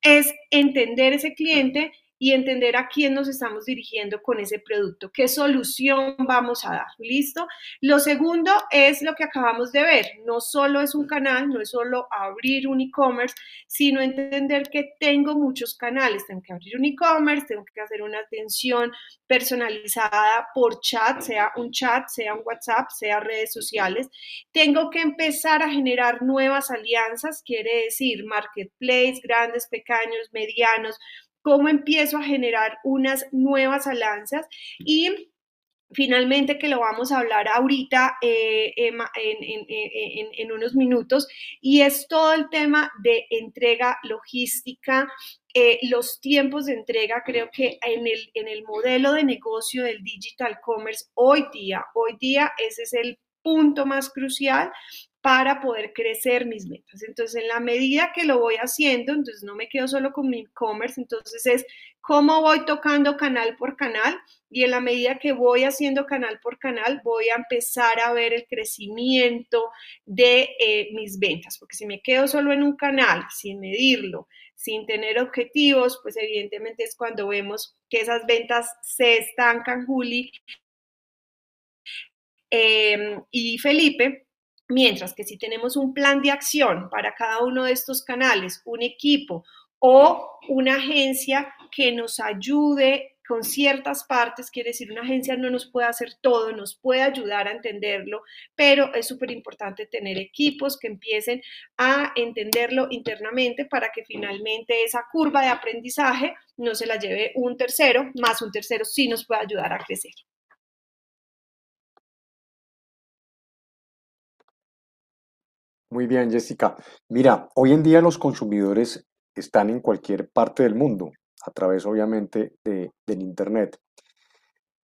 es entender ese cliente y entender a quién nos estamos dirigiendo con ese producto, qué solución vamos a dar. ¿Listo? Lo segundo es lo que acabamos de ver. No solo es un canal, no es solo abrir un e-commerce, sino entender que tengo muchos canales. Tengo que abrir un e-commerce, tengo que hacer una atención personalizada por chat, sea un chat, sea un WhatsApp, sea redes sociales. Tengo que empezar a generar nuevas alianzas, quiere decir marketplace, grandes, pequeños, medianos, cómo empiezo a generar unas nuevas alianzas y finalmente que lo vamos a hablar ahorita eh, en, unos minutos, y es todo el tema de entrega logística, eh, los tiempos de entrega, creo que en el, en el modelo de negocio del digital commerce hoy día, hoy día ese es el punto más crucial para poder crecer mis metas. Entonces, en la medida que lo voy haciendo, entonces no me quedo solo con mi e-commerce, entonces es cómo voy tocando canal por canal y en la medida que voy haciendo canal por canal, voy a empezar a ver el crecimiento de eh, mis ventas, porque si me quedo solo en un canal, sin medirlo, sin tener objetivos, pues evidentemente es cuando vemos que esas ventas se estancan, Juli. Em, y Felipe, Mientras que si tenemos un plan de acción para cada uno de estos canales, un equipo o una agencia que nos ayude con ciertas partes, quiere decir, una agencia no nos puede hacer todo, nos puede ayudar a entenderlo, pero es súper importante tener equipos que empiecen a entenderlo internamente para que finalmente esa curva de aprendizaje no se la lleve un tercero, más un tercero sí nos puede ayudar a crecer. Muy bien, Jessica. Mira, hoy en día los consumidores están en cualquier parte del mundo, a través obviamente de, del Internet.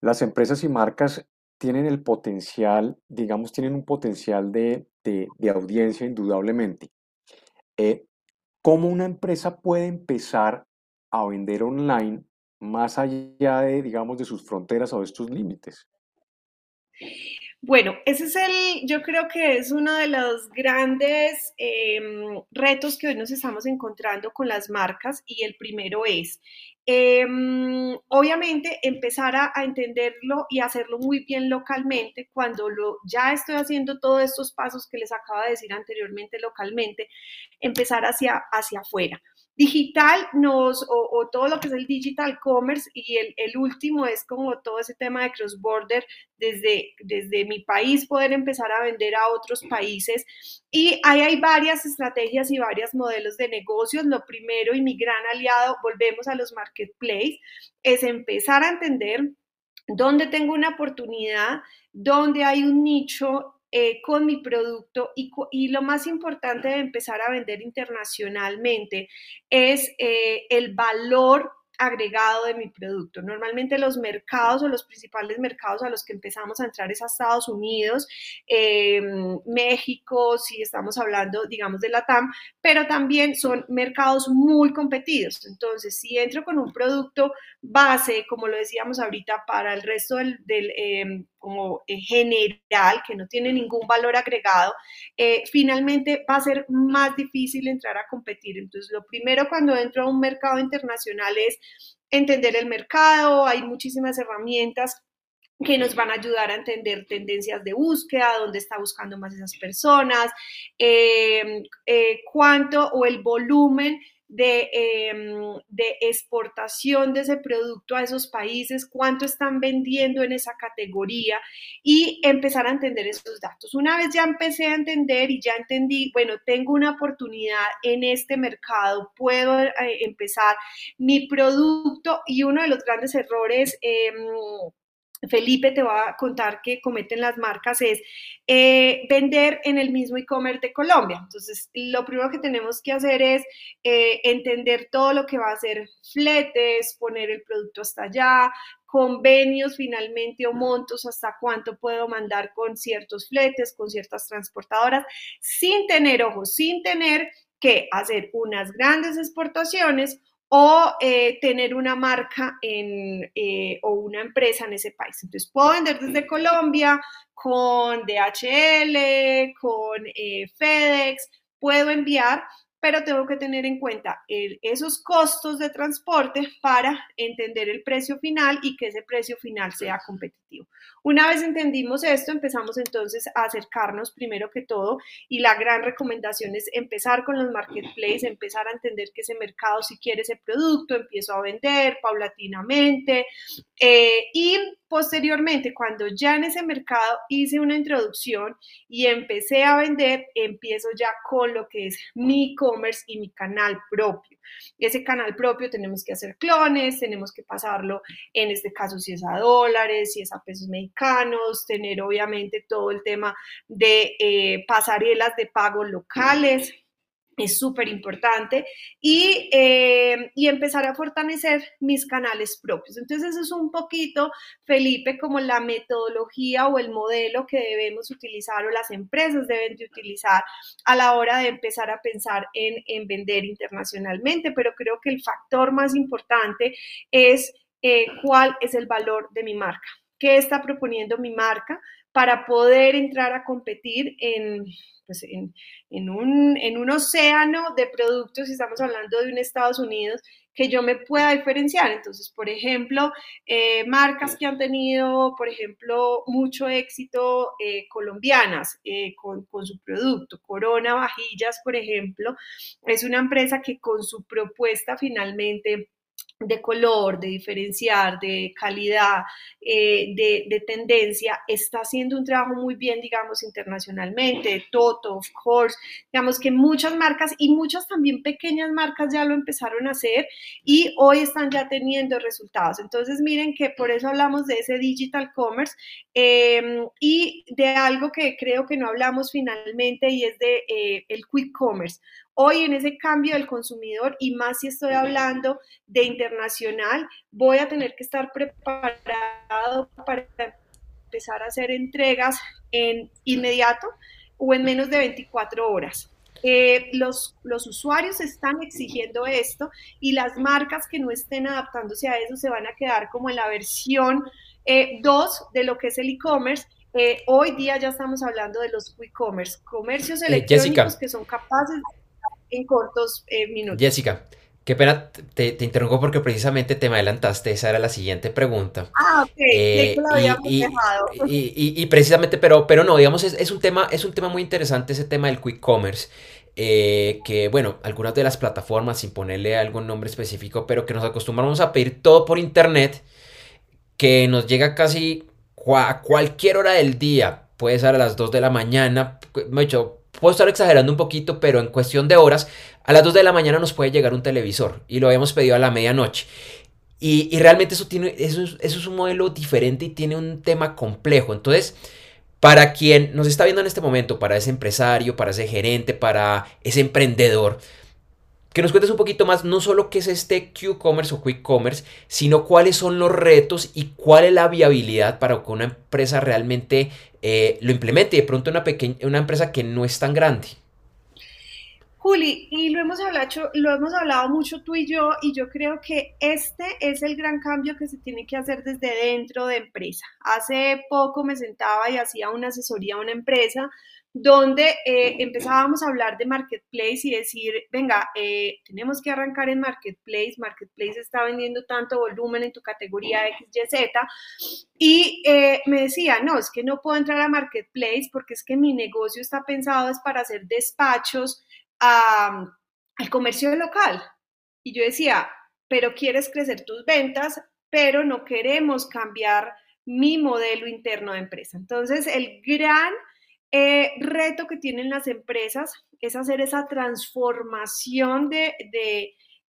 Las empresas y marcas tienen el potencial, digamos, tienen un potencial de, audiencia indudablemente. Eh, ¿Cómo una empresa puede empezar a vender online más allá de, digamos, de sus fronteras o de estos límites? Bueno, ese es el, yo creo que es uno de los grandes em, retos que hoy nos estamos encontrando con las marcas y el primero es, em, obviamente, empezar a, entenderlo y hacerlo muy bien localmente cuando lo, ya estoy haciendo todos estos pasos que les acabo de decir anteriormente localmente, empezar hacia, hacia afuera. Digital nos, o, todo lo que es el digital commerce y el, el, último es como todo ese tema de cross border desde, desde mi país poder empezar a vender a otros países y ahí hay varias estrategias y varios modelos de negocios. Lo primero y mi gran aliado, volvemos a los marketplaces, es empezar a entender dónde tengo una oportunidad, dónde hay un nicho eh, con mi producto y, y, lo más importante de empezar a vender internacionalmente es eh, el valor agregado de mi producto. Normalmente los mercados o los principales mercados a los que empezamos a entrar es a Estados Unidos, em, México, si estamos hablando, digamos, de la TAM, pero también son mercados muy competidos. Entonces, si entro con un producto base, como lo decíamos ahorita, para el resto del, em, como general, que no tiene ningún valor agregado, eh, finalmente va a ser más difícil entrar a competir. Entonces, lo primero cuando entro a un mercado internacional es entender el mercado, hay muchísimas herramientas que nos van a ayudar a entender tendencias de búsqueda, dónde está buscando más esas personas, eh, eh, cuánto o el volumen de, em, de, exportación de ese producto a esos países, cuánto están vendiendo en esa categoría y empezar a entender esos datos. Una vez ya empecé a entender y ya entendí, bueno, tengo una oportunidad en este mercado, puedo eh, empezar mi producto y uno de los grandes errores... Eh, Felipe te va a contar que cometen las marcas es eh, vender en el mismo e-commerce de Colombia. Entonces, lo primero que tenemos que hacer es eh, entender todo lo que va a ser fletes, poner el producto hasta allá, convenios finalmente o montos hasta cuánto puedo mandar con ciertos fletes, con ciertas transportadoras, sin tener ojos, sin tener que hacer unas grandes exportaciones o eh, tener una marca en, eh, o una empresa en ese país. Entonces, puedo vender desde Colombia con DHL, con eh, FedEx, puedo enviar pero tengo que tener en cuenta esos costos de transporte para entender el precio final y que ese precio final sea competitivo. Una vez entendimos esto, empezamos entonces a acercarnos primero que todo y la gran recomendación es empezar con los marketplaces, empezar a entender que ese mercado si quiere ese producto, empiezo a vender paulatinamente eh, y posteriormente cuando ya en ese mercado hice una introducción y empecé a vender, empiezo ya con lo que es mi e-commerce y mi canal propio. Ese canal propio tenemos que hacer clones, tenemos que pasarlo, en este caso si es a dólares, si es a pesos mexicanos, tener obviamente todo el tema de eh, pasarelas de pago locales es súper importante y, eh, y, empezar a fortalecer mis canales propios. Entonces, eso es un poquito, Felipe, como la metodología o el modelo que debemos utilizar o las empresas deben de utilizar a la hora de empezar a pensar en, en vender internacionalmente, pero creo que el factor más importante es eh, cuál es el valor de mi marca, qué está proponiendo mi marca para poder entrar a competir en pues en, un, en un océano de productos, estamos hablando de un Estados Unidos, que yo me pueda diferenciar. Entonces, por ejemplo, eh, marcas que han tenido, por ejemplo, mucho éxito eh, colombianas eh, con, con, su producto. Corona Vajillas, por ejemplo, es una empresa que con su propuesta finalmente de color, de diferenciar, de calidad, eh, de, tendencia, está haciendo un trabajo muy bien, digamos, internacionalmente, Toto, of course, digamos que muchas marcas y muchas también pequeñas marcas ya lo empezaron a hacer y hoy están ya teniendo resultados. Entonces, miren que por eso hablamos de ese digital commerce em, y de algo que creo que no hablamos finalmente y es de eh, el quick commerce. Hoy en ese cambio del consumidor y más si estoy hablando de internacional, voy a tener que estar preparado para empezar a hacer entregas en inmediato o en menos de 24 horas. Eh, los, los, usuarios están exigiendo esto y las marcas que no estén adaptándose a eso se van a quedar como en la versión 2 eh, de lo que es el e-commerce. Eh, hoy día ya estamos hablando de los e-commerce, comercios electrónicos que son capaces en cortos eh, minutos. Jessica, qué pena, te, te, interrumpo porque precisamente te me adelantaste, esa era la siguiente pregunta. Ah, ok, eh, y, precisamente, pero, pero no, digamos, es, es, un tema, es un tema muy interesante ese tema del quick commerce. Eh, que bueno, algunas de las plataformas, sin ponerle algún nombre específico, pero que nos acostumbramos a pedir todo por internet, que nos llega casi a cualquier hora del día, puede ser a las 2 de la mañana, hecho puedo estar exagerando un poquito, pero en cuestión de horas, a las 2 de la mañana nos puede llegar un televisor y lo habíamos pedido a la medianoche. Y, realmente eso, tiene, eso, eso es un modelo diferente y tiene un tema complejo. Entonces, para quien nos está viendo en este momento, para ese empresario, para ese gerente, para ese emprendedor, que nos cuentes un poquito más, no solo qué es este Q-Commerce o Quick Commerce, sino cuáles son los retos y cuál es la viabilidad para que una empresa realmente eh, lo implemente de pronto una, pequeña, una empresa que no es tan grande. Juli, y lo hemos, hablado, lo hemos hablado mucho tú y yo, y yo creo que este es el gran cambio que se tiene que hacer desde dentro de empresa. Hace poco me sentaba y hacía una asesoría a una empresa donde eh, empezábamos a hablar de marketplace y decir, venga, eh, tenemos que arrancar en marketplace, marketplace está vendiendo tanto volumen en tu categoría XYZ, y eh, me decía, no, es que no puedo entrar a marketplace porque es que mi negocio está pensado es para hacer despachos al comercio local. Y yo decía, pero quieres crecer tus ventas, pero no queremos cambiar mi modelo interno de empresa. Entonces, el gran eh, reto que tienen las empresas es hacer esa transformación de,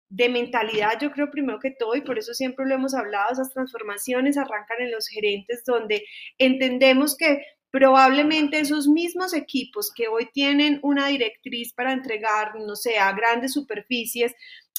de, mentalidad, yo creo primero que todo, y por eso siempre lo hemos hablado, esas transformaciones arrancan en los gerentes donde entendemos que probablemente esos mismos equipos que hoy tienen una directriz para entregar, no sé, a grandes superficies,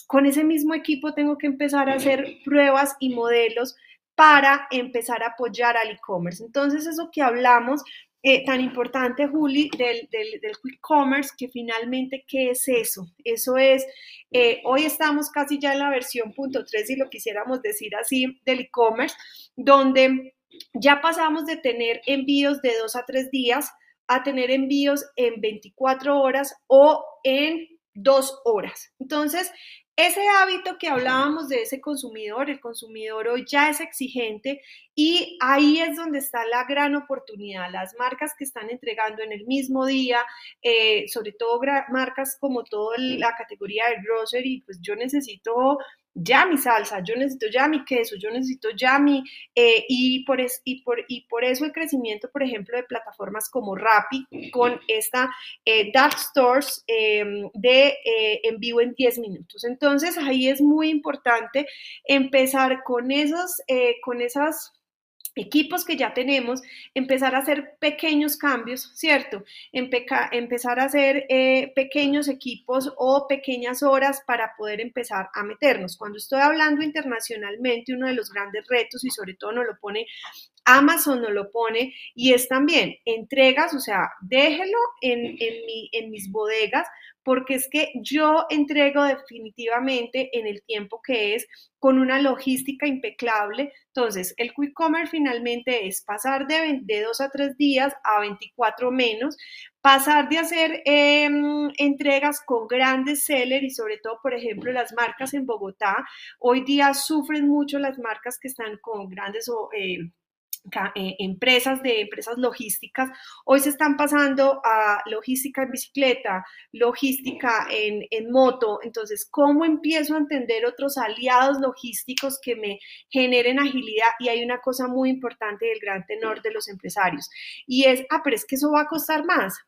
con ese mismo equipo tengo que empezar a hacer pruebas y modelos para empezar a apoyar al e-commerce. Entonces, eso que hablamos eh, tan importante, Juli, del, del, quick commerce, que finalmente, ¿qué es eso? Eso es, eh, hoy estamos casi ya en la versión punto 3, si lo quisiéramos decir así, del e-commerce, donde ya pasamos de tener envíos de dos a tres días a tener envíos en 24 horas o en dos horas. Entonces, ese hábito que hablábamos de ese consumidor, el consumidor hoy ya es exigente y ahí es donde está la gran oportunidad. Las marcas que están entregando en el mismo día, eh, sobre todo marcas como toda la categoría de grocery, pues yo necesito ya mi salsa, yo necesito ya mi queso, yo necesito ya mi... Eh, y, por y, por, y por eso el crecimiento, por ejemplo, de plataformas como Rappi con esta eh, Dark Stores em, de eh, en vivo en 10 minutos. Entonces ahí es muy importante empezar con esos, con esas equipos que ya tenemos, empezar a hacer pequeños cambios, ¿cierto? empezar a hacer eh, pequeños equipos o pequeñas horas para poder empezar a meternos. Cuando estoy hablando internacionalmente, uno de los grandes retos, y sobre todo nos lo pone Amazon, nos lo pone, y es también entregas, o sea, déjelo en, en mis bodegas porque es que yo entrego definitivamente en el tiempo que es con una logística impecable. Entonces, el quick commerce finalmente es pasar de, dos a tres días a 24 menos, pasar de hacer em, entregas con grandes sellers y sobre todo, por ejemplo, las marcas en Bogotá. Hoy día sufren mucho las marcas que están con grandes... Eh, eh, empresas de empresas logísticas, hoy se están pasando a logística en bicicleta, logística en, en, moto. Entonces, ¿cómo empiezo a entender otros aliados logísticos que me generen agilidad? Y hay una cosa muy importante del gran tenor de los empresarios y es, ah, pero es que eso va a costar más.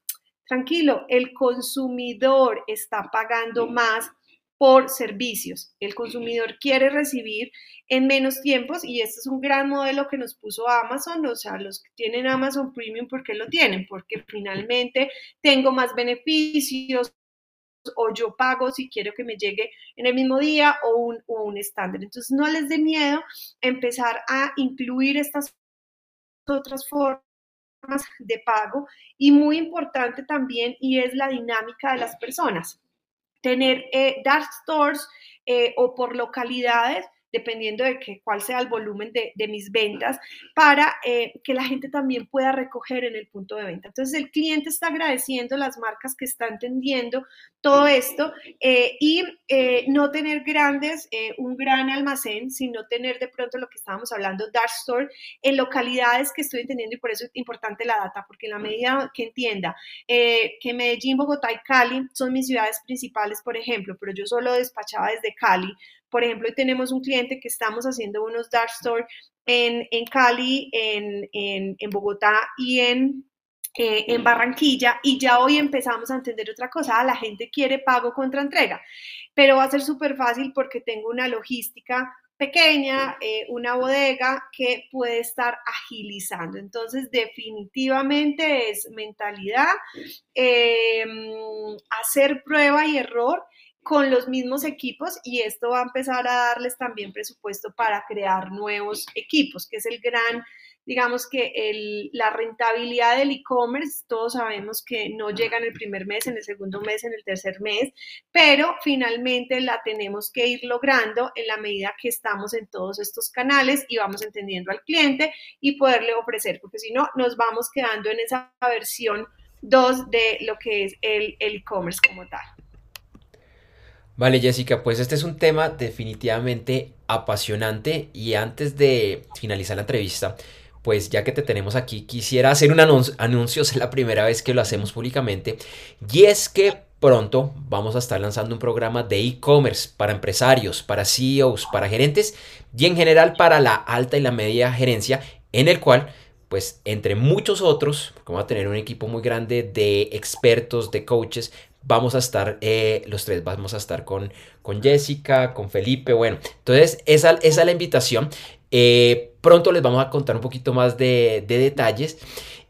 Tranquilo, el consumidor está pagando más por servicios. El consumidor quiere recibir en menos tiempos y este es un gran modelo que nos puso Amazon, o sea, los que tienen Amazon Premium, ¿por qué lo tienen? Porque finalmente tengo más beneficios o yo pago si quiero que me llegue en el mismo día o un, un estándar. Entonces, no les dé miedo empezar a incluir estas otras formas de pago y muy importante también y es la dinámica de las personas tener eh, dark stores eh, o por localidades dependiendo de que, cuál sea el volumen de, mis ventas, para eh, que la gente también pueda recoger en el punto de venta. Entonces, el cliente está agradeciendo las marcas que están entendiendo todo esto eh, y eh, no tener grandes, un gran almacén, sino tener de pronto lo que estábamos hablando, dark store, en localidades que estoy entendiendo y por eso es importante la data, porque en la medida que entienda que Medellín, Bogotá y Cali son mis ciudades principales, por ejemplo, pero yo solo despachaba desde Cali, por ejemplo, hoy tenemos un cliente que estamos haciendo unos dark store en, Cali, en, Bogotá y en, eh, en Barranquilla y ya hoy empezamos a entender otra cosa, ah, la gente quiere pago contra entrega, pero va a ser súper fácil porque tengo una logística pequeña, eh, una bodega que puede estar agilizando. Entonces, definitivamente es mentalidad, em, hacer prueba y error con los mismos equipos y esto va a empezar a darles también presupuesto para crear nuevos equipos, que es el gran, digamos que el, la rentabilidad del e-commerce, todos sabemos que no llega en el primer mes, en el segundo mes, en el tercer mes, pero finalmente la tenemos que ir logrando en la medida que estamos en todos estos canales y vamos entendiendo al cliente y poderle ofrecer, porque si no, nos vamos quedando en esa versión 2 de lo que es el e-commerce como tal. Vale, Jessica, pues este es un tema definitivamente apasionante y antes de finalizar la entrevista, pues ya que te tenemos aquí, quisiera hacer un anuncio, es la primera vez que lo hacemos públicamente, y es que pronto vamos a estar lanzando un programa de e-commerce para empresarios, para CEOs, para gerentes y en general para la alta y la media gerencia, en el cual, pues entre muchos otros, vamos a tener un equipo muy grande de expertos, de coaches, vamos a estar, eh, los tres vamos a estar con, con Jessica, con Felipe, bueno, entonces esa, esa es la invitación. Eh, pronto les vamos a contar un poquito más de, de detalles.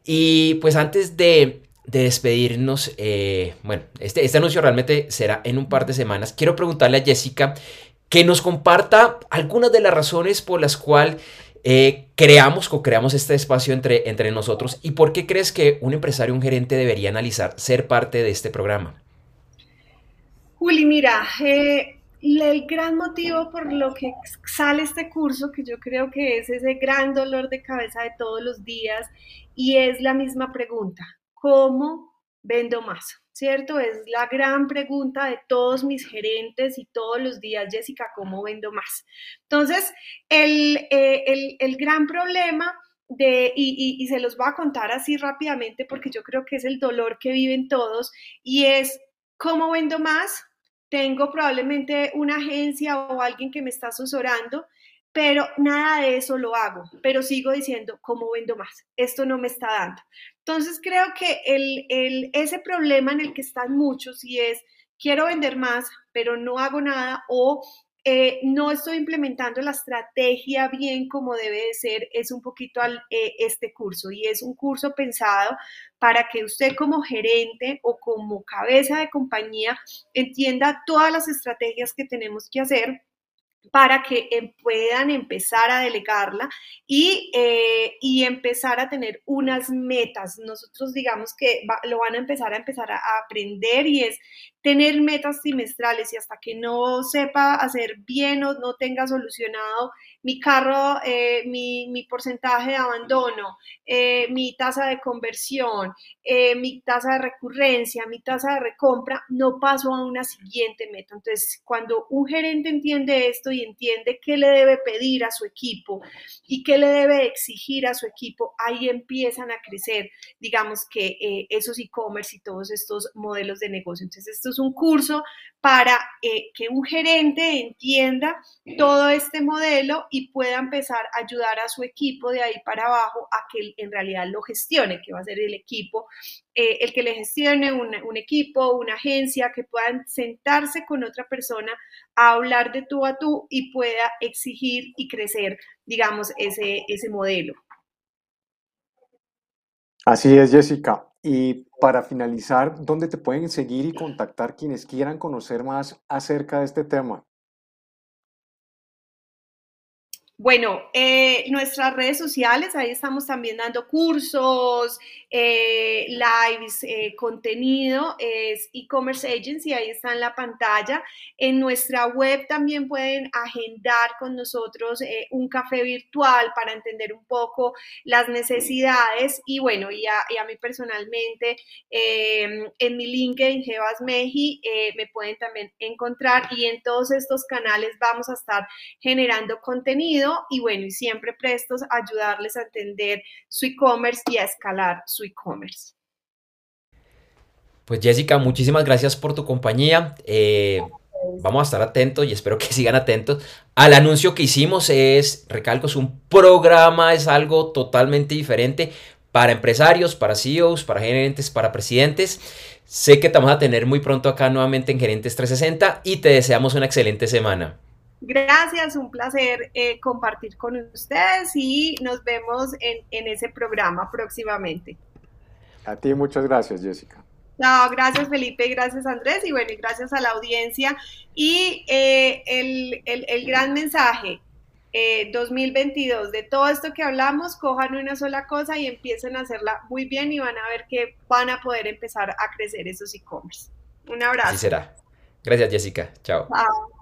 Y pues antes de, de despedirnos, eh, bueno, este, este anuncio realmente será en un par de semanas. Quiero preguntarle a Jessica que nos comparta algunas de las razones por las cuales eh, creamos, co-creamos este espacio entre, entre nosotros y por qué crees que un empresario, un gerente debería analizar ser parte de este programa. Juli, mira, eh, el gran motivo por lo que sale este curso, que yo creo que es ese gran dolor de cabeza de todos los días, y es la misma pregunta, ¿cómo vendo más? ¿Cierto? Es la gran pregunta de todos mis gerentes y todos los días, Jessica, ¿cómo vendo más? Entonces, el, eh, gran problema de, y, y se los voy a contar así rápidamente porque yo creo que es el dolor que viven todos, y es, ¿cómo vendo más? Tengo probablemente una agencia o alguien que me está asesorando pero nada de eso lo hago, pero sigo diciendo, ¿cómo vendo más? Esto no me está dando. Entonces creo que el, ese problema en el que están muchos y es, quiero vender más, pero no hago nada o eh, no estoy implementando la estrategia bien como debe de ser, es un poquito al, eh, este curso. Y es un curso pensado para que usted como gerente o como cabeza de compañía entienda todas las estrategias que tenemos que hacer para que em, puedan empezar a delegarla y, eh, y, empezar a tener unas metas. Nosotros digamos que lo van a empezar a empezar a, aprender y es tener metas trimestrales y hasta que no sepa hacer bien o no tenga solucionado mi carro, eh, mi, mi, porcentaje de abandono, eh, mi tasa de conversión, eh, mi tasa de recurrencia, mi tasa de recompra, no paso a una siguiente meta. Entonces, cuando un gerente entiende esto y entiende qué le debe pedir a su equipo y qué le debe exigir a su equipo, ahí empiezan a crecer, digamos que esos e-commerce y todos estos modelos de negocio. Entonces, esto es un curso para que un gerente entienda todo este modelo y pueda empezar a ayudar a su equipo de ahí para abajo a que en realidad lo gestione, que va a ser el equipo, eh, el que le gestione un, equipo, una agencia, que puedan sentarse con otra persona a hablar de tú a tú y pueda exigir y crecer, digamos, ese, ese modelo. Así es, Jessica. Y para finalizar, ¿dónde te pueden seguir y contactar quienes quieran conocer más acerca de este tema? Bueno, eh, nuestras redes sociales, ahí estamos también dando cursos, eh, lives, eh, contenido, es e-commerce agency, ahí está en la pantalla. En nuestra web también pueden agendar con nosotros un café virtual para entender un poco las necesidades. Y bueno, y a, y a mí personalmente en mi LinkedIn, Jebas Meji, me pueden también encontrar. Y en todos estos canales vamos a estar generando contenido y bueno, y siempre prestos a ayudarles a entender su e-commerce y a escalar su e-commerce. Pues Jessica, muchísimas gracias por tu compañía. Eh, vamos a estar atentos y espero que sigan atentos al anuncio que hicimos. Es, recalco, es un programa, es algo totalmente diferente para empresarios, para CEOs, para gerentes, para presidentes. Sé que te vamos a tener muy pronto acá nuevamente en Gerentes 360 y te deseamos una excelente semana. Gracias, un placer eh, compartir con ustedes y nos vemos en, ese programa próximamente. A ti muchas gracias, Jessica. No, gracias Felipe, gracias Andrés y bueno, y gracias a la audiencia. Y eh, el, gran mensaje, 2022, eh, de todo esto que hablamos, cojan una sola cosa y empiecen a hacerla muy bien y van a ver que van a poder empezar a crecer esos e-commerce. Un abrazo. Así será. Gracias Jessica. Chao. Chao.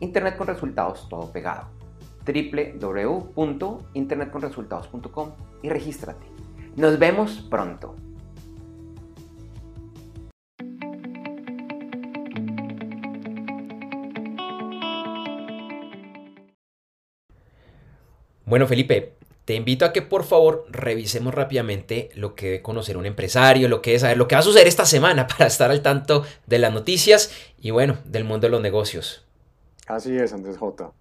Internet con resultados todo pegado. www.internetconresultados.com y regístrate. Nos vemos pronto. Bueno, Felipe, te invito a que por favor revisemos rápidamente lo que debe conocer un empresario, lo que debe saber, lo que va a suceder esta semana para estar al tanto de las noticias y bueno, del mundo de los negocios. Así es, Andrés J.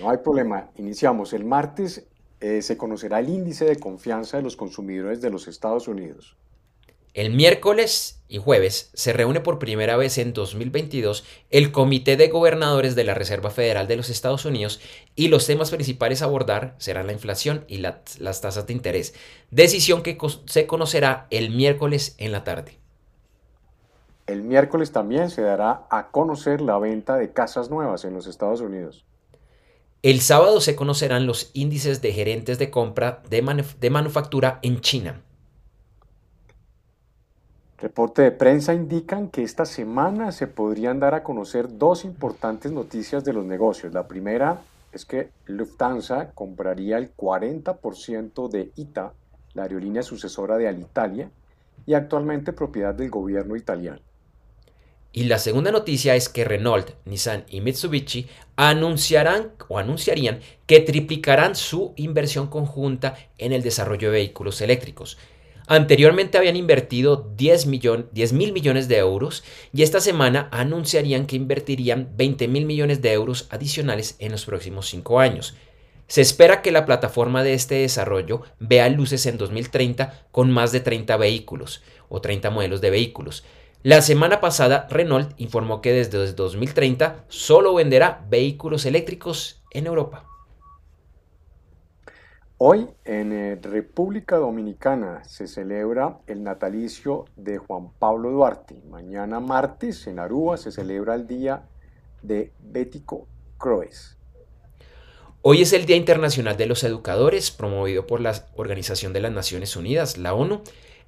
No hay problema. Iniciamos. El martes eh, se conocerá el índice de confianza de los consumidores de los Estados Unidos. El miércoles y jueves se reúne por primera vez en 2022 el Comité de Gobernadores de la Reserva Federal de los Estados Unidos y los temas principales a abordar serán la inflación y las tasas de interés, decisión que se conocerá el miércoles en la tarde. El miércoles también se dará a conocer la venta de casas nuevas en los Estados Unidos. El sábado se conocerán los índices de gerentes de compra de, de manufactura en China. Reporte de prensa indican que esta semana se podrían dar a conocer dos importantes noticias de los negocios. La primera es que Lufthansa compraría el 40% de ITA, la aerolínea sucesora de Alitalia, y actualmente propiedad del gobierno italiano. Y la segunda noticia es que Renault, Nissan y Mitsubishi anunciarán o anunciarían que triplicarán su inversión conjunta en el desarrollo de vehículos eléctricos. Anteriormente habían invertido 10 mil millones de euros y esta semana anunciarían que invertirían 20 mil millones de euros adicionales en los próximos cinco años. Se espera que la plataforma de este desarrollo vea luces en 2030 con más de 30 vehículos o 30 modelos de vehículos. La semana pasada Renault informó que desde 2030 solo venderá vehículos eléctricos en Europa. Hoy en eh, República Dominicana se celebra el natalicio de Juan Pablo Duarte. Mañana martes en Aruba se celebra el Día de Bético Croes. Hoy es el Día Internacional de los Educadores, promovido por la Organización de las Naciones Unidas, la ONU,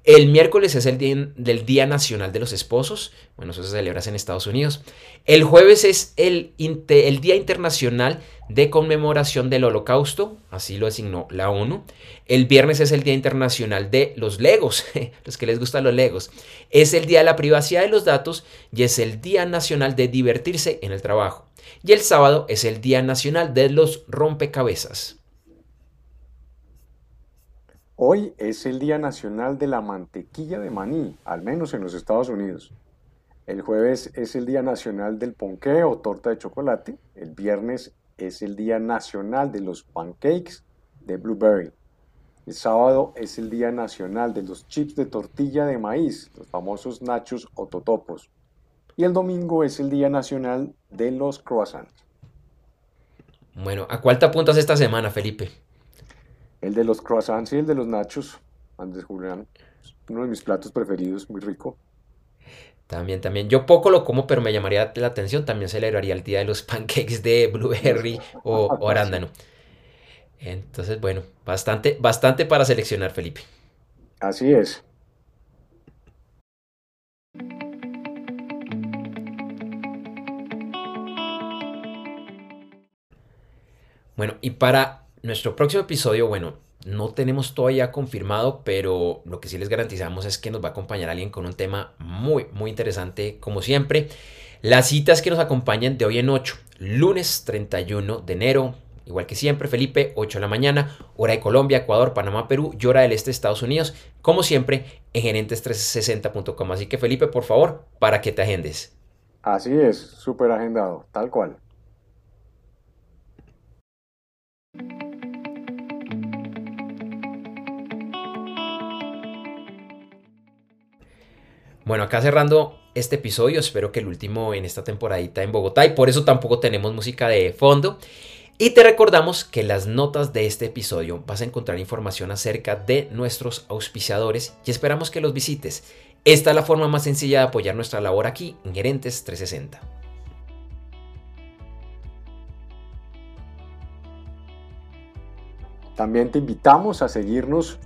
el miércoles es el día del Nacional de los Esposos. Bueno, eso se celebra en Estados Unidos. El jueves es el, el, Día Internacional de Conmemoración del Holocausto. Así lo designó la ONU. El viernes es el Día Internacional de los Legos. los que les gustan los Legos. Es el Día de la Privacidad de los Datos y es el Día Nacional de Divertirse en el Trabajo. Y el sábado es el Día Nacional de los Rompecabezas. Hoy es el Día Nacional de la Mantequilla de Maní, al menos en los Estados Unidos. El jueves es el Día Nacional del Ponqué o torta de chocolate. El viernes es el Día Nacional de los Pancakes de Blueberry. El sábado es el Día Nacional de los Chips de Tortilla de Maíz, los famosos nachos o totopos. Y el domingo es el Día Nacional de los Croissants. Bueno, ¿a cuál te apuntas esta semana, Felipe? El de los croissants y el de los nachos, Andrés Julián. Uno de mis platos preferidos, muy rico. También, también. Yo poco lo como, pero me llamaría la atención. También celebraría el día de los pancakes de blueberry o, arándano. Entonces, bueno, bastante, bastante para seleccionar, Felipe. Así es. Bueno, y para nuestro próximo episodio, bueno, no tenemos todavía confirmado, pero lo que sí les garantizamos es que nos va a acompañar alguien con un tema muy, muy interesante, como siempre. Las citas que nos acompañan de hoy en 8, lunes 31 de enero, igual que siempre, Felipe, 8 de la mañana, hora de Colombia, Ecuador, Panamá, Perú y hora del este Estados Unidos, como siempre, en gerentes360.com. Así que, Felipe, por favor, para que te agendes. Así es, súper agendado, tal cual. Bueno, acá cerrando este episodio, espero que el último en esta temporadita en Bogotá y por eso tampoco tenemos música de fondo. Y te recordamos que en las notas de este episodio vas a encontrar información acerca de nuestros auspiciadores y esperamos que los visites. Esta es la forma más sencilla de apoyar nuestra labor aquí en Gerentes 360. También te invitamos a seguirnos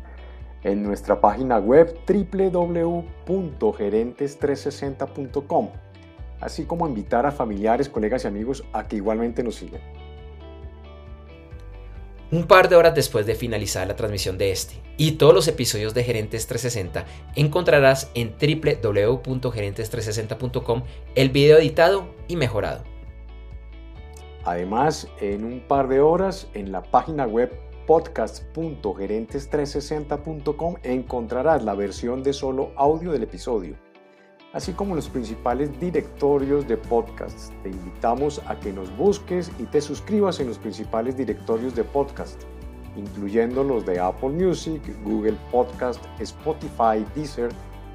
en nuestra página web www.gerentes360.com, así como invitar a familiares, colegas y amigos a que igualmente nos sigan. Un par de horas después de finalizar la transmisión de este y todos los episodios de Gerentes 360 encontrarás en www.gerentes360.com el video editado y mejorado. Además, en un par de horas en la página web podcast.gerentes360.com encontrarás la versión de solo audio del episodio así como los principales directorios de podcasts. Te invitamos a que nos busques y te suscribas en los principales directorios de podcast, incluyendo los de Apple Music, Google Podcast, Spotify, Deezer,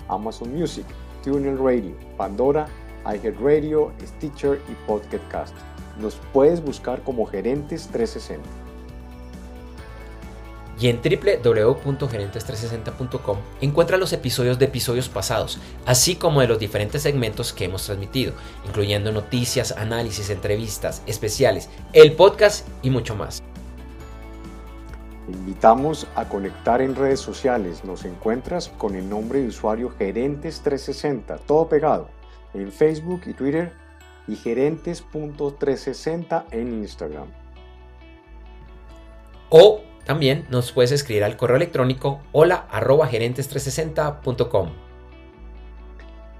Amazon Music, TuneIn Radio, Pandora, iHeartRadio, Stitcher y Podcast. Nos puedes buscar como Gerentes 360 y en www.gerentes360.com encuentra los episodios de episodios pasados, así como de los diferentes segmentos que hemos transmitido, incluyendo noticias, análisis, entrevistas, especiales, el podcast y mucho más. invitamos a conectar en redes sociales. Nos encuentras con el nombre de usuario Gerentes360, todo pegado, en Facebook y Twitter y gerentes.360 en Instagram. O también nos puedes escribir al correo electrónico hola gerentes360.com.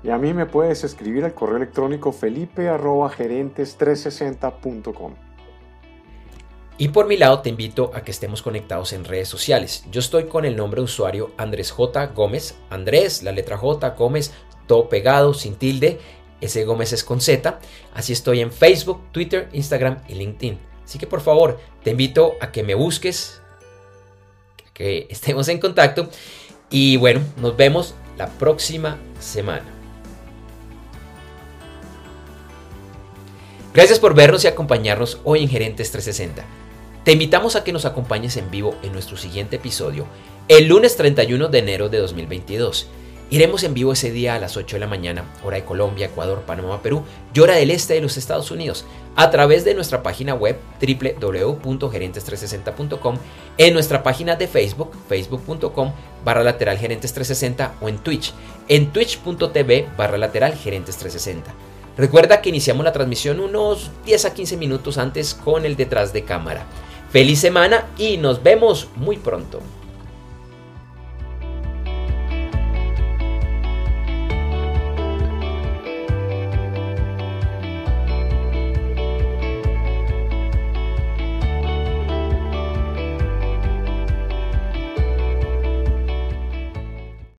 Y a mí me puedes escribir al correo electrónico felipe gerentes360.com. Y por mi lado te invito a que estemos conectados en redes sociales. Yo estoy con el nombre de usuario Andrés J. Gómez. Andrés, la letra J, Gómez, todo pegado, sin tilde. Ese Gómez es con Z. Así estoy en Facebook, Twitter, Instagram y LinkedIn. Así que por favor, te invito a que me busques, que estemos en contacto. Y bueno, nos vemos la próxima semana. Gracias por vernos y acompañarnos hoy en Gerentes 360. Te invitamos a que nos acompañes en vivo en nuestro siguiente episodio, el lunes 31 de enero de 2022. Iremos en vivo ese día a las 8 de la mañana, hora de Colombia, Ecuador, Panamá, Perú y hora del este de los Estados Unidos, a través de nuestra página web www.gerentes360.com, en nuestra página de Facebook, facebook.com barra lateral gerentes 360 o en Twitch, en twitch.tv barra lateral gerentes 360. Recuerda que iniciamos la transmisión unos 10 a 15 minutos antes con el detrás de cámara. Feliz semana y nos vemos muy pronto.